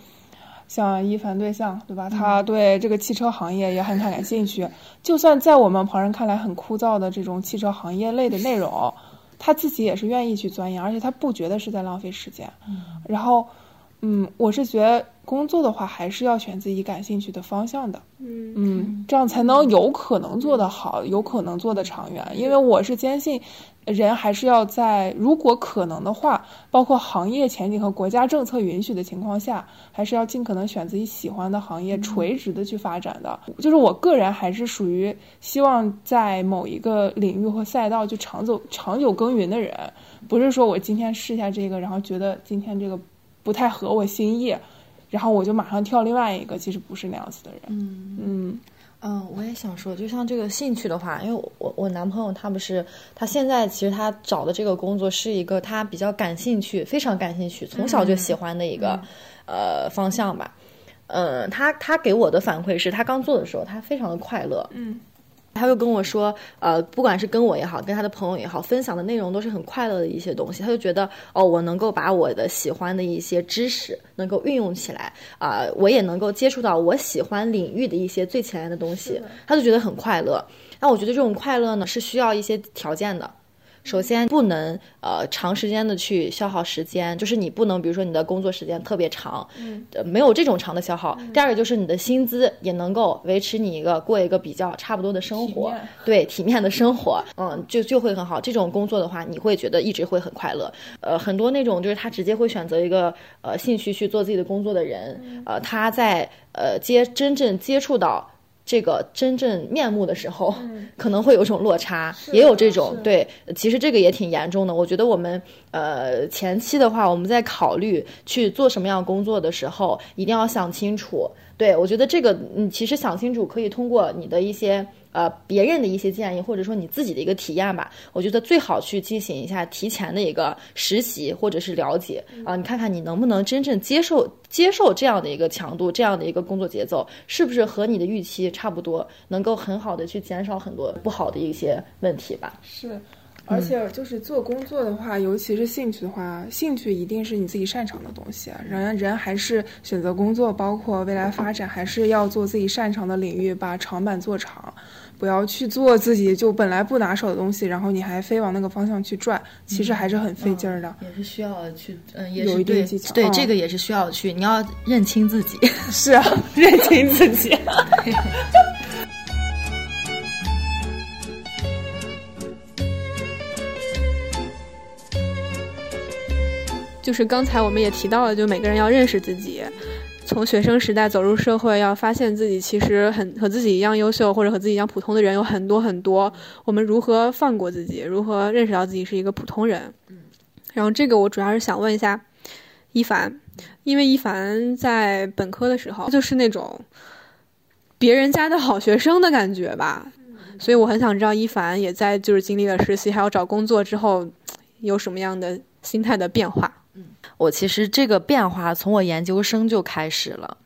像一凡对象，对吧？他对这个汽车行业也很感兴趣。就算在我们旁人看来很枯燥的这种汽车行业类的内容，他自己也是愿意去钻研，而且他不觉得是在浪费时间。然后，嗯，我是觉得。工作的话，还是要选自己感兴趣的方向的，嗯嗯，这样才能有可能做得好，有可能做得长远。因为我是坚信，人还是要在如果可能的话，包括行业前景和国家政策允许的情况下，还是要尽可能选自己喜欢的行业，垂直的去发展的。就是我个人还是属于希望在某一个领域或赛道就长走、长久耕耘的人，不是说我今天试一下这个，然后觉得今天这个不太合我心意。然后我就马上跳另外一个，其实不是那样子的人。嗯嗯嗯，我也想说，就像这个兴趣的话，因为我我男朋友他不是，他现在其实他找的这个工作是一个他比较感兴趣、非常感兴趣、从小就喜欢的一个呃方向吧。嗯，他他给我的反馈是他刚做的时候，他非常的快乐。嗯。他又跟我说，呃，不管是跟我也好，跟他的朋友也好，分享的内容都是很快乐的一些东西。他就觉得，哦，我能够把我的喜欢的一些知识能够运用起来，啊，我也能够接触到我喜欢领域的一些最前沿的东西，他就觉得很快乐。那我觉得这种快乐呢，是需要一些条件的。首先不能呃长时间的去消耗时间，就是你不能比如说你的工作时间特别长，嗯，没有这种长的消耗。第二个就是你的薪资也能够维持你一个过一个比较差不多的生活，对体面的生活，嗯，就就会很好。这种工作的话，你会觉得一直会很快乐。呃，很多那种就是他直接会选择一个呃兴趣去做自己的工作的人，呃，他在呃接真正接触到。这个真正面目的时候，可能会有种落差，也有这种对。其实这个也挺严重的。我觉得我们呃前期的话，我们在考虑去做什么样工作的时候，一定要想清楚。对我觉得这个，你其实想清楚，可以通过你的一些。呃，别人的一些建议，或者说你自己的一个体验吧，我觉得最好去进行一下提前的一个实习或者是了解啊，你看看你能不能真正接受接受这样的一个强度，这样的一个工作节奏，是不是和你的预期差不多，能够很好的去减少很多不好的一些问题吧。是。而且就是做工作的话，尤其是兴趣的话，兴趣一定是你自己擅长的东西。人人还是选择工作，包括未来发展，还是要做自己擅长的领域，把长板做长，不要去做自己就本来不拿手的东西，然后你还非往那个方向去转，其实还是很费劲儿的。也是需要去，嗯，也有一定技巧。对，这个也是需要去，你要认清自己。是啊，认清自己。就是刚才我们也提到了，就每个人要认识自己，从学生时代走入社会，要发现自己其实很和自己一样优秀，或者和自己一样普通的人有很多很多。我们如何放过自己？如何认识到自己是一个普通人？然后这个我主要是想问一下一凡，因为一凡在本科的时候就是那种别人家的好学生的感觉吧，所以我很想知道一凡也在就是经历了实习还有找工作之后有什么样的心态的变化。我其实这个变化从我研究生就开始了，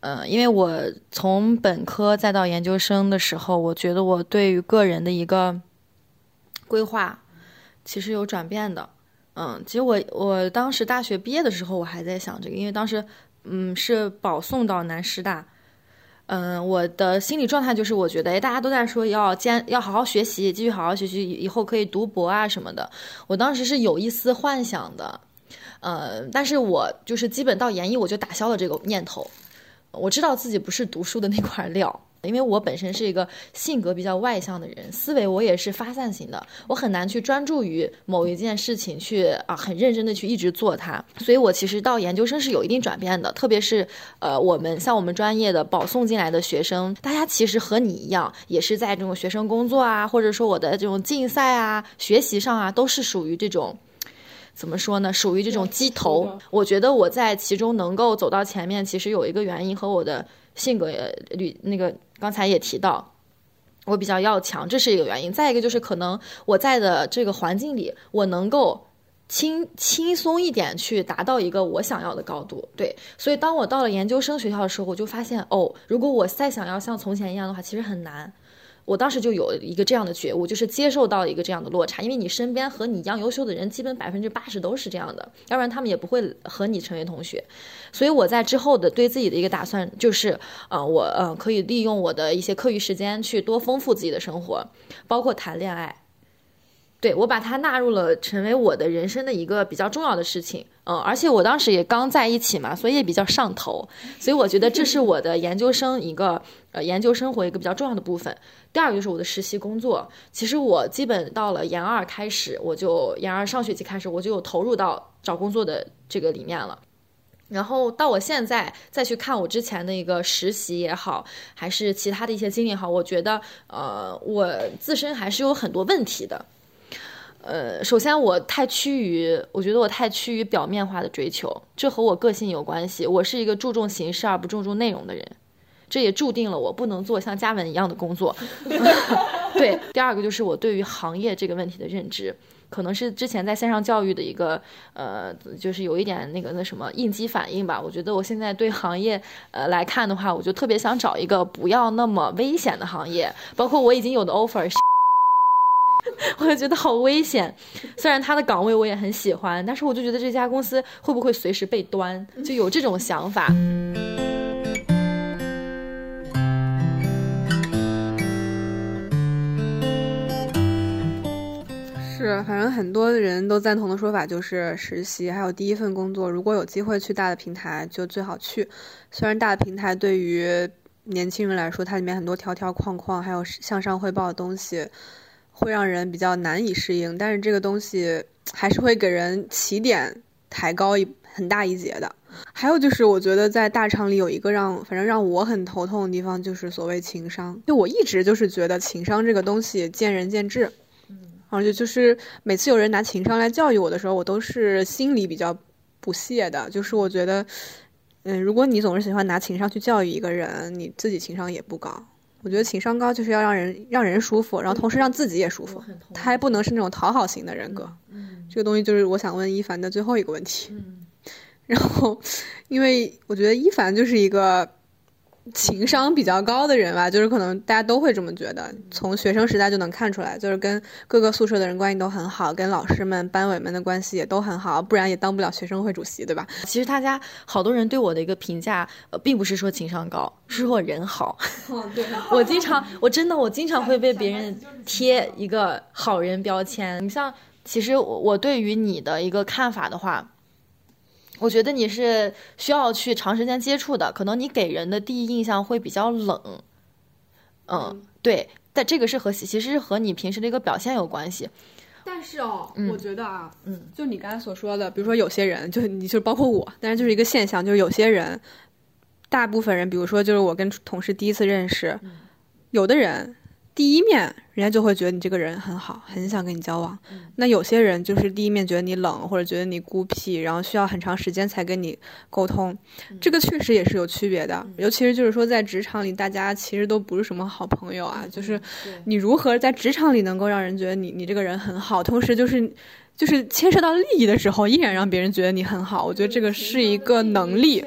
嗯，因为我从本科再到研究生的时候，我觉得我对于个人的一个规划其实有转变的，嗯，其实我我当时大学毕业的时候，我还在想这个，因为当时嗯是保送到南师大，嗯，我的心理状态就是我觉得，哎，大家都在说要坚要好好学习，继续好好学习，以后可以读博啊什么的，我当时是有一丝幻想的。呃，但是我就是基本到研一我就打消了这个念头。我知道自己不是读书的那块料，因为我本身是一个性格比较外向的人，思维我也是发散型的，我很难去专注于某一件事情去啊很认真的去一直做它。所以我其实到研究生是有一定转变的，特别是呃我们像我们专业的保送进来的学生，大家其实和你一样，也是在这种学生工作啊，或者说我的这种竞赛啊、学习上啊，都是属于这种。怎么说呢？属于这种鸡头。我觉得我在其中能够走到前面，其实有一个原因和我的性格也吕那个刚才也提到，我比较要强，这是一个原因。再一个就是可能我在的这个环境里，我能够轻轻松一点去达到一个我想要的高度。对，所以当我到了研究生学校的时候，我就发现哦，如果我再想要像从前一样的话，其实很难。我当时就有一个这样的觉悟，就是接受到一个这样的落差，因为你身边和你一样优秀的人，基本百分之八十都是这样的，要不然他们也不会和你成为同学。所以我在之后的对自己的一个打算就是，呃，我呃可以利用我的一些课余时间去多丰富自己的生活，包括谈恋爱。对我把它纳入了成为我的人生的一个比较重要的事情，嗯，而且我当时也刚在一起嘛，所以也比较上头，所以我觉得这是我的研究生一个呃研究生活一个比较重要的部分。第二个就是我的实习工作，其实我基本到了研二开始，我就研二上学期开始我就有投入到找工作的这个里面了，然后到我现在再去看我之前的一个实习也好，还是其他的一些经历也好，我觉得呃我自身还是有很多问题的。呃，首先我太趋于，我觉得我太趋于表面化的追求，这和我个性有关系。我是一个注重形式而不注重内容的人，这也注定了我不能做像嘉文一样的工作。对，第二个就是我对于行业这个问题的认知，可能是之前在线上教育的一个呃，就是有一点那个那什么应激反应吧。我觉得我现在对行业呃来看的话，我就特别想找一个不要那么危险的行业，包括我已经有的 offer。我就觉得好危险，虽然他的岗位我也很喜欢，但是我就觉得这家公司会不会随时被端，就有这种想法。是，反正很多人都赞同的说法就是实习还有第一份工作，如果有机会去大的平台，就最好去。虽然大的平台对于年轻人来说，它里面很多条条框框，还有向上汇报的东西，会让人比较难以适应。但是这个东西还是会给人起点抬高一很大一截的。还有就是，我觉得在大厂里有一个让反正让我很头痛的地方，就是所谓情商。就我一直就是觉得情商这个东西见仁见智。而且就是每次有人拿情商来教育我的时候，我都是心里比较不屑的。就是我觉得，嗯，如果你总是喜欢拿情商去教育一个人，你自己情商也不高。我觉得情商高就是要让人让人舒服，然后同时让自己也舒服。他还不能是那种讨好型的人格。嗯，这个东西就是我想问一凡的最后一个问题。嗯，然后，因为我觉得一凡就是一个。情商比较高的人吧，就是可能大家都会这么觉得。从学生时代就能看出来，就是跟各个宿舍的人关系都很好，跟老师们、班委们的关系也都很好，不然也当不了学生会主席，对吧？其实大家好多人对我的一个评价，呃，并不是说情商高，是说我人好。对，我经常，我真的，我经常会被别人贴一个好人标签。你像，其实我我对于你的一个看法的话。我觉得你是需要去长时间接触的，可能你给人的第一印象会比较冷，嗯，对，但这个是和其实是和你平时的一个表现有关系。但是哦，我觉得啊，嗯，就你刚才所说的，比如说有些人，就你就包括我，但是就是一个现象，就是有些人，大部分人，比如说就是我跟同事第一次认识，有的人。第一面，人家就会觉得你这个人很好，很想跟你交往。那有些人就是第一面觉得你冷，或者觉得你孤僻，然后需要很长时间才跟你沟通。这个确实也是有区别的，尤其是就是说在职场里，大家其实都不是什么好朋友啊。就是你如何在职场里能够让人觉得你你这个人很好，同时就是就是牵涉到利益的时候，依然让别人觉得你很好。我觉得这个是一个能力，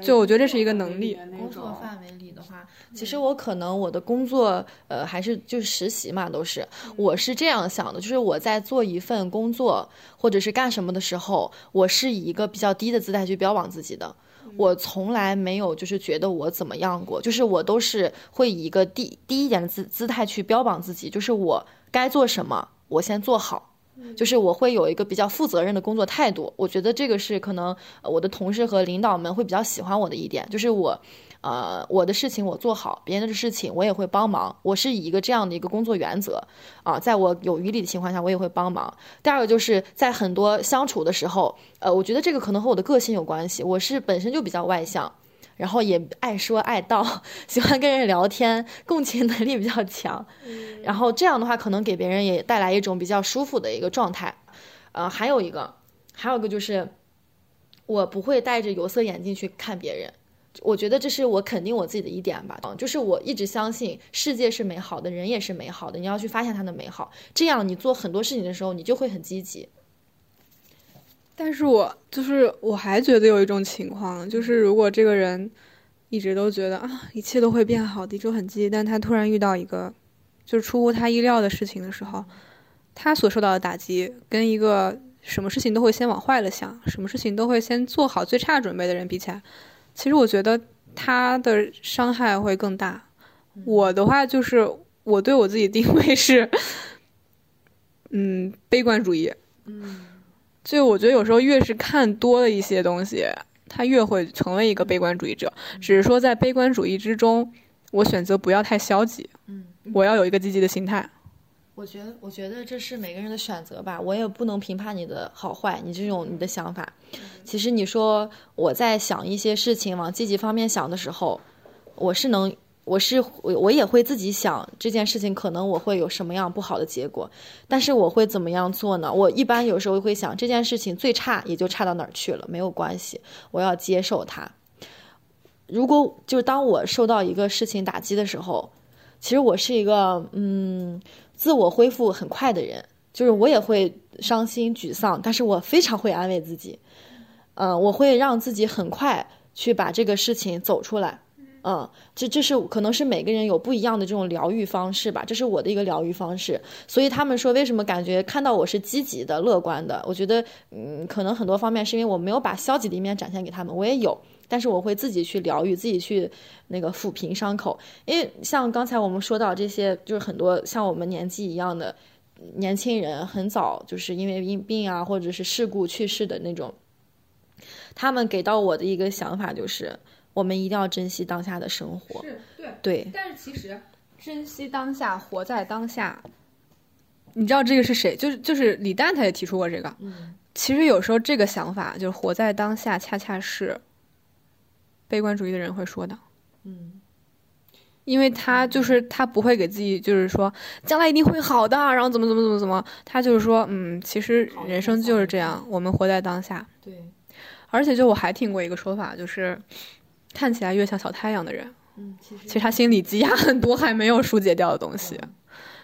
就我觉得这是一个能力。工作范围里的话。其实我可能我的工作，呃，还是就是实习嘛，都是我是这样想的，就是我在做一份工作或者是干什么的时候，我是以一个比较低的姿态去标榜自己的，我从来没有就是觉得我怎么样过，就是我都是会以一个低低一点的姿姿态去标榜自己，就是我该做什么，我先做好，就是我会有一个比较负责任的工作态度，我觉得这个是可能我的同事和领导们会比较喜欢我的一点，就是我。呃，我的事情我做好，别人的事情我也会帮忙。我是以一个这样的一个工作原则啊，在我有余力的情况下，我也会帮忙。第二个就是在很多相处的时候，呃，我觉得这个可能和我的个性有关系。我是本身就比较外向，然后也爱说爱道，喜欢跟人聊天，共情能力比较强。然后这样的话，可能给别人也带来一种比较舒服的一个状态。呃，还有一个，还有一个就是，我不会戴着有色眼镜去看别人。我觉得这是我肯定我自己的一点吧，嗯，就是我一直相信世界是美好的，人也是美好的，你要去发现它的美好，这样你做很多事情的时候，你就会很积极。但是我就是我还觉得有一种情况，就是如果这个人一直都觉得啊一切都会变好的，就很积极，但他突然遇到一个就是出乎他意料的事情的时候，他所受到的打击跟一个什么事情都会先往坏了想，什么事情都会先做好最差准备的人比起来。其实我觉得他的伤害会更大。我的话就是我对我自己定位是，嗯，悲观主义。嗯，就我觉得有时候越是看多了一些东西，他越会成为一个悲观主义者。只是说在悲观主义之中，我选择不要太消极。嗯，我要有一个积极的心态。我觉得，我觉得这是每个人的选择吧，我也不能评判你的好坏，你这种你的想法。其实你说我在想一些事情往积极方面想的时候，我是能，我是我我也会自己想这件事情可能我会有什么样不好的结果，但是我会怎么样做呢？我一般有时候会想这件事情最差也就差到哪儿去了，没有关系，我要接受它。如果就是当我受到一个事情打击的时候，其实我是一个嗯。自我恢复很快的人，就是我也会伤心沮丧，但是我非常会安慰自己，嗯，我会让自己很快去把这个事情走出来，嗯，这这是可能是每个人有不一样的这种疗愈方式吧，这是我的一个疗愈方式。所以他们说为什么感觉看到我是积极的、乐观的？我觉得，嗯，可能很多方面是因为我没有把消极的一面展现给他们，我也有。但是我会自己去疗愈，自己去那个抚平伤口，因为像刚才我们说到这些，就是很多像我们年纪一样的，年轻人很早就是因为因病啊或者是事故去世的那种，他们给到我的一个想法就是，我们一定要珍惜当下的生活。是对，对，但是其实珍惜当下，活在当下，你知道这个是谁？就是就是李诞他也提出过这个。嗯，其实有时候这个想法就是活在当下，恰恰是悲观主义的人会说的。嗯，因为他就是他不会给自己就是说将来一定会好的，然后怎么怎么怎么怎么，他就是说，嗯，其实人生就是这样，我们活在当下。对，而且就我还听过一个说法，就是看起来越像小太阳的人，嗯，其实其实他心里积压很多还没有疏解掉的东西。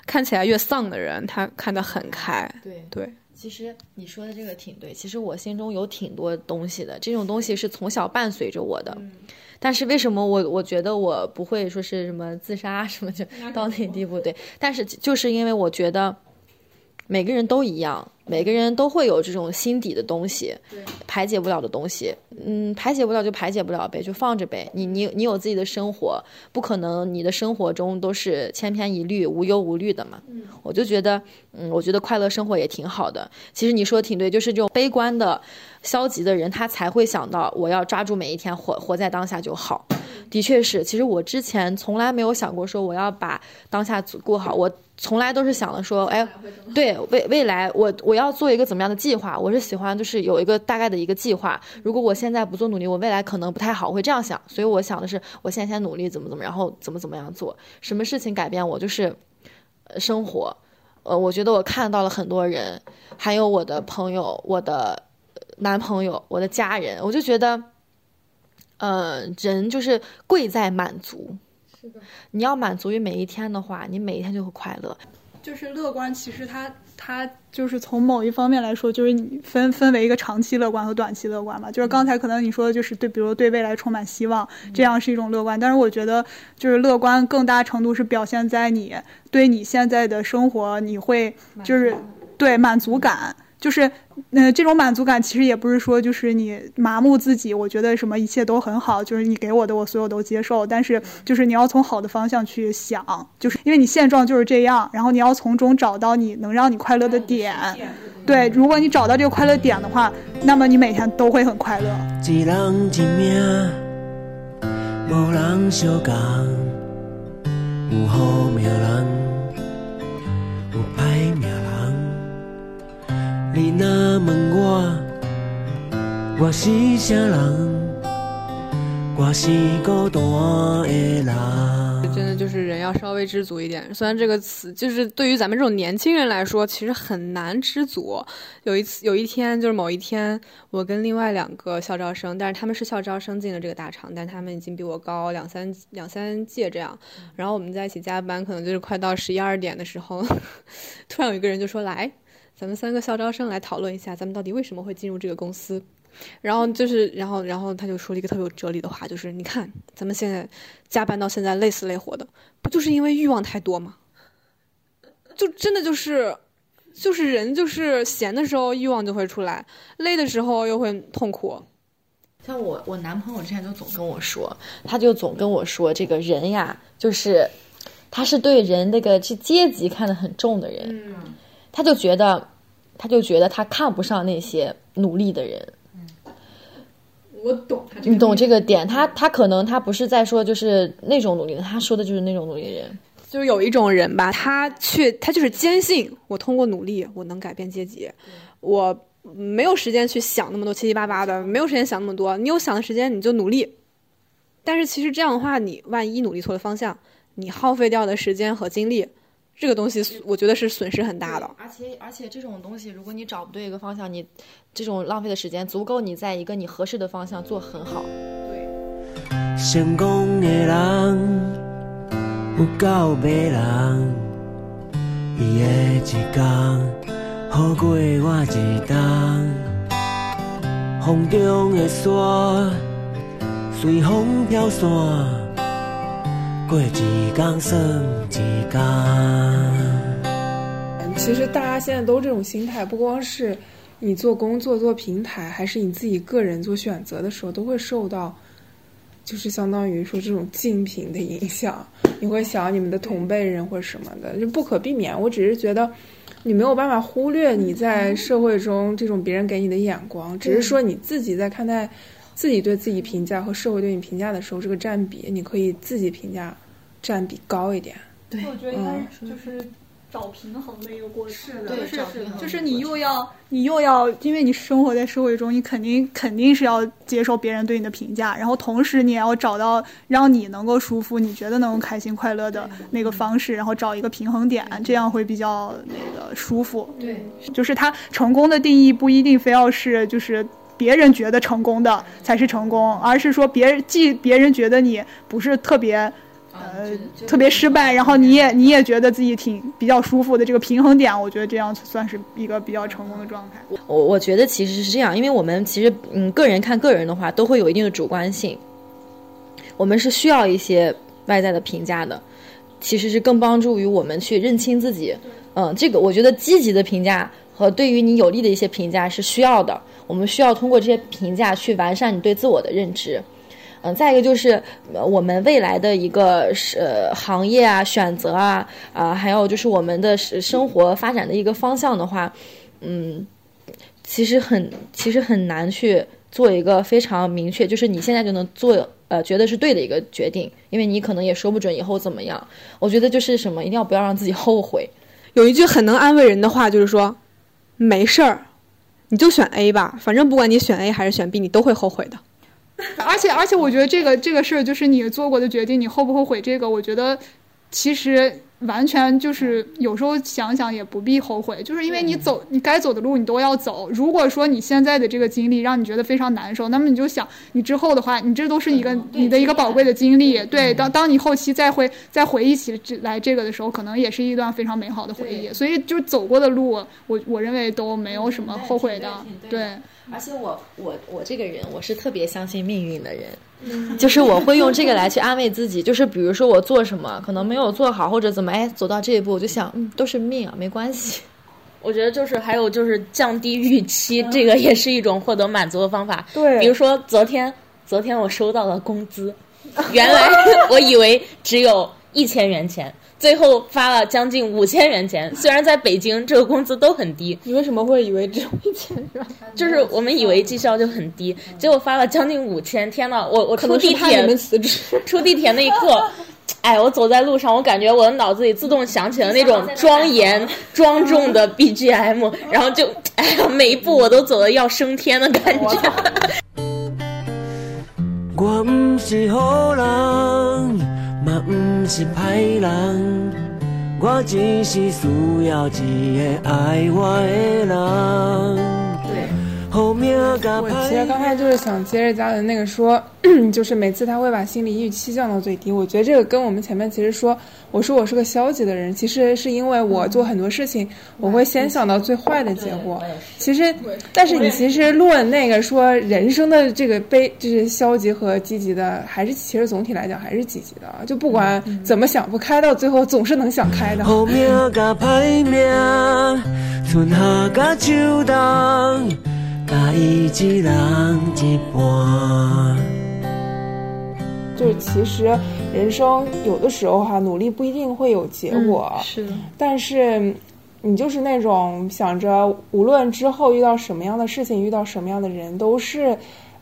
看起来越丧的人，他看得很开。对对，其实你说的这个挺对，其实我心中有挺多东西的，这种东西是从小伴随着我的。但是为什么我我觉得我不会说是什么自杀什么就到那地步？对，但是就是因为我觉得每个人都一样，每个人都会有这种心底的东西，排解不了的东西。嗯，排解不了就排解不了呗，就放着呗。你你你有自己的生活，不可能你的生活中都是千篇一律、无忧无虑的嘛。嗯我就觉得，嗯，我觉得快乐生活也挺好的。其实你说的挺对，就是这种悲观的、消极的人，他才会想到我要抓住每一天，活活在当下就好。的确是，其实我之前从来没有想过说我要把当下过好，我从来都是想的说，哎，对未未来我我要做一个怎么样的计划？我是喜欢就是有一个大概的一个计划。如果我现在不做努力，我未来可能不太好，我会这样想。所以我想的是，我现在先努力怎么怎么，然后怎么怎么样做。什么事情改变我？就是呃生活。呃，我觉得我看到了很多人，还有我的朋友、我的男朋友、我的家人，我就觉得，呃，人就是贵在满足。是的，你要满足于每一天的话，你每一天就会快乐。就是乐观，其实它它就是从某一方面来说，就是你分分为一个长期乐观和短期乐观嘛。就是刚才可能你说的就是对，比如对未来充满希望，这样是一种乐观。但是我觉得，就是乐观更大程度是表现在你对你现在的生活，你会就是对满足感。就是，呃，这种满足感其实也不是说就是你麻木自己，我觉得什么一切都很好，就是你给我的我所有都接受。但是就是你要从好的方向去想，就是因为你现状就是这样，然后你要从中找到你能让你快乐的点。对，如果你找到这个快乐点的话，那么你每天都会很快乐。一人一命，无人相共，有好命人，你若问我，我是啥人？我是孤单的人。真的就是人要稍微知足一点。虽然这个词就是对于咱们这种年轻人来说，其实很难知足。有一次，有一天就是某一天，我跟另外两个校招生，但是他们是校招生进了这个大厂，但他们已经比我高两三两三届这样。然后我们在一起加班，可能就是快到十一二点的时候，突然有一个人就说：“来，咱们三个校招生来讨论一下，咱们到底为什么会进入这个公司。”然后就是，然后，然后他就说了一个特别有哲理的话，就是你看，咱们现在加班到现在累死累活的，不就是因为欲望太多吗？就真的就是，就是人就是闲的时候欲望就会出来，累的时候又会痛苦。像我，我男朋友之前就总跟我说，他就总跟我说，这个人呀，就是他是对人那个这阶级看得很重的人，嗯，他就觉得，他就觉得他看不上那些努力的人。我懂他你懂这个点，他他可能他不是在说就是那种努力的，他说的就是那种努力的人。就是有一种人吧，他却他就是坚信我通过努力我能改变阶级，我没有时间去想那么多七七八八的，没有时间想那么多。你有想的时间你就努力，但是其实这样的话，你万一努力错了方向，你耗费掉的时间和精力，这个东西我觉得是损失很大的。而且而且这种东西，如果你找不对一个方向，你这种浪费的时间足够你在一个你合适的方向做很好。成功的人有够迷人，伊的一天好过我一天。风中的沙随风飘散，过一天算一天。其实大家现在都这种心态，不光是你做工作、做平台，还是你自己个人做选择的时候，都会受到就是相当于说这种竞品的影响，你会想你们的同辈人或什么的，就不可避免。我只是觉得，你没有办法忽略你在社会中这种别人给你的眼光，只是说你自己在看待自己对自己评价和社会对你评价的时候，这个占比你可以自己评价占比高一点。对，我觉得应该就是找平衡的一个过程。是是找平衡就是你又要你又要，因为你生活在社会中，你肯定肯定是要接受别人对你的评价，然后同时你也要找到让你能够舒服、你觉得能够开心快乐的那个方式，然后找一个平衡点，这样会比较那个舒服。对，就是他成功的定义不一定非要是就是。别人觉得成功的才是成功，而是说别人既别人觉得你不是特别呃特别失败，然后你也你也觉得自己挺比较舒服的这个平衡点，我觉得这样算是一个比较成功的状态。我我觉得其实是这样，因为我们其实嗯，个人看个人的话，都会有一定的主观性。我们是需要一些外在的评价的，其实是更帮助于我们去认清自己。嗯，这个我觉得积极的评价和对于你有利的一些评价是需要的。我们需要通过这些评价去完善你对自我的认知。嗯，再一个就是呃我们未来的一个是呃行业啊、选择啊啊，还有就是我们的生生活发展的一个方向的话，嗯，其实很其实很难去做一个非常明确，就是你现在就能做呃觉得是对的一个决定，因为你可能也说不准以后怎么样。我觉得就是什么，一定要不要让自己后悔。有一句很能安慰人的话，就是说，没事儿，你就选 A 吧，反正不管你选 A 还是选 B，你都会后悔的。而 且而且，我觉得这个这个事儿就是你做过的决定，你后不后悔？这个我觉得其实完全就是有时候想想也不必后悔，就是因为你走你该走的路你都要走。如果说你现在的这个经历让你觉得非常难受，那么你就想你之后的话，你这都是一个你的一个宝贵的经历。对，当当你后期再回再回忆起这来这个的时候，可能也是一段非常美好的回忆。所以就走过的路，我我认为都没有什么后悔的。对。而且我我我这个人，我是特别相信命运的人，就是我会用这个来去安慰自己。就是比如说我做什么可能没有做好，或者怎么，哎，走到这一步，我就想，嗯，都是命啊，没关系。我觉得就是还有就是降低预期，这个也是一种获得满足的方法。对比如说昨天，昨天我收到了工资，原来我以为只有一千元钱，最后发了将近五千元钱。虽然在北京这个工资都很低，你为什么会以为只有一千元？就是我们以为绩效就很低，结果发了将近五千。天呐，我我可出地铁。出地铁那一刻，哎，我走在路上，我感觉我的脑子里自动响起了那种 庄严 庄重的 BGM，然后就哎呀，每一步我都走的要升天的感觉。我不是好人，我不是歹人，我只是需要一个爱我的人。我其实刚才就是想接着嘉文那个说，就是每次他会把心理预期降到最低。我觉得这个跟我们前面其实说，我说我是个消极的人，其实是因为我做很多事情，我会先想到最坏的结果。其实，但是你其实论那个说人生的这个悲，就是消极和积极的，还是其实总体来讲还是积极的。就不管怎么想不开，到最后总是能想开的。甲歹命，春夏甲秋冬，甲伊一人一半。就是其实人生有的时候哈，努力不一定会有结果，是的，但是你就是那种想着，无论之后遇到什么样的事情，遇到什么样的人，都是。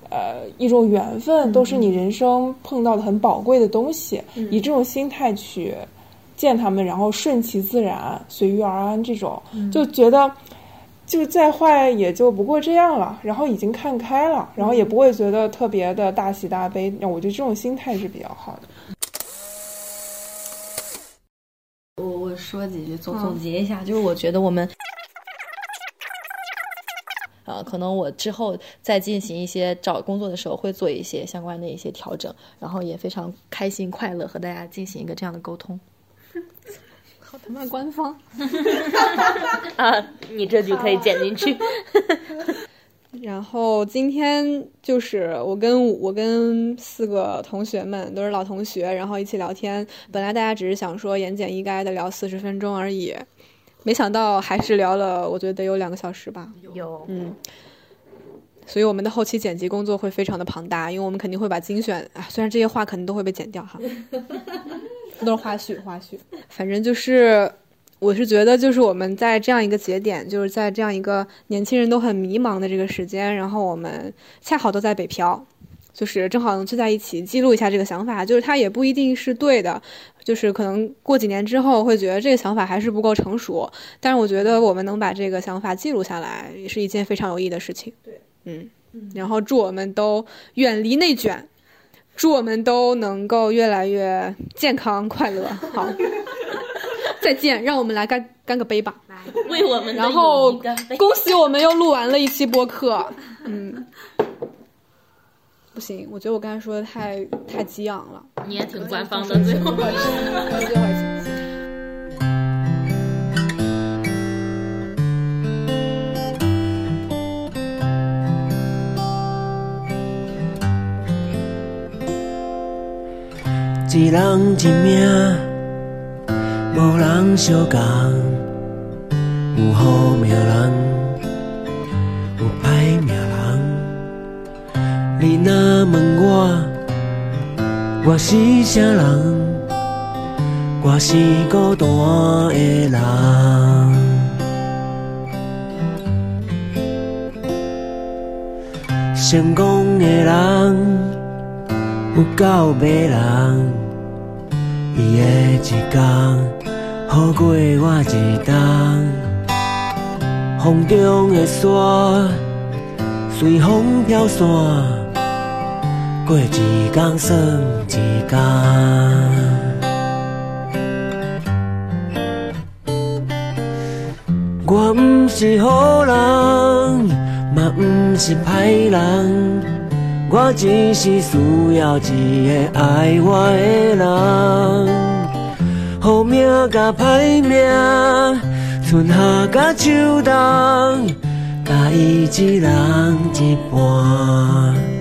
呃，一种缘分，都是你人生碰到的很宝贵的东西。以这种心态去见他们，然后顺其自然、随遇而安，这种、就觉得就再坏也就不过这样了。然后已经看开了，然后也不会觉得特别的大喜大悲。我觉得这种心态是比较好的。我我说几句总总结一下，就是我觉得我们。呃，可能我之后再进行一些找工作的时候，会做一些相关的一些调整，然后也非常开心快乐和大家进行一个这样的沟通。好他妈官方。啊，你这句可以剪进去。然后今天就是我跟我跟四个同学们都是老同学，然后一起聊天。本来大家只是想说言简意赅的聊四十分钟而已，没想到还是聊了，我觉得得有两个小时吧。有，嗯，所以我们的后期剪辑工作会非常的庞大，因为我们肯定会把精选啊，虽然这些话肯定都会被剪掉哈，都是花絮花絮。反正就是，我是觉得就是我们在这样一个节点，就是在这样一个年轻人都很迷茫的这个时间，然后我们恰好都在北漂，就是正好能聚在一起记录一下这个想法，就是它也不一定是对的，就是可能过几年之后会觉得这个想法还是不够成熟，但是我觉得我们能把这个想法记录下来，也是一件非常有意义的事情。对。嗯，然后祝我们都远离内卷，祝我们都能够越来越健康快乐。好，再见，让我们来干干个杯吧，为我们然后恭喜我们又录完了一期播客。嗯，不行，我觉得我刚才说的太太激昂了。你也挺官方的，最后一。人一命，无人相共。有好命人，有歹命人。你若问我，我是啥人？我是孤单的人。成功的人，有够迷人。伊的一天，好过我一冬。风中的沙，随风飘散，过一天算一天。我不是好人，嘛不是歹人。我只是需要一个爱我的人，好命甲歹命，春夏甲秋冬，甲伊一人一半。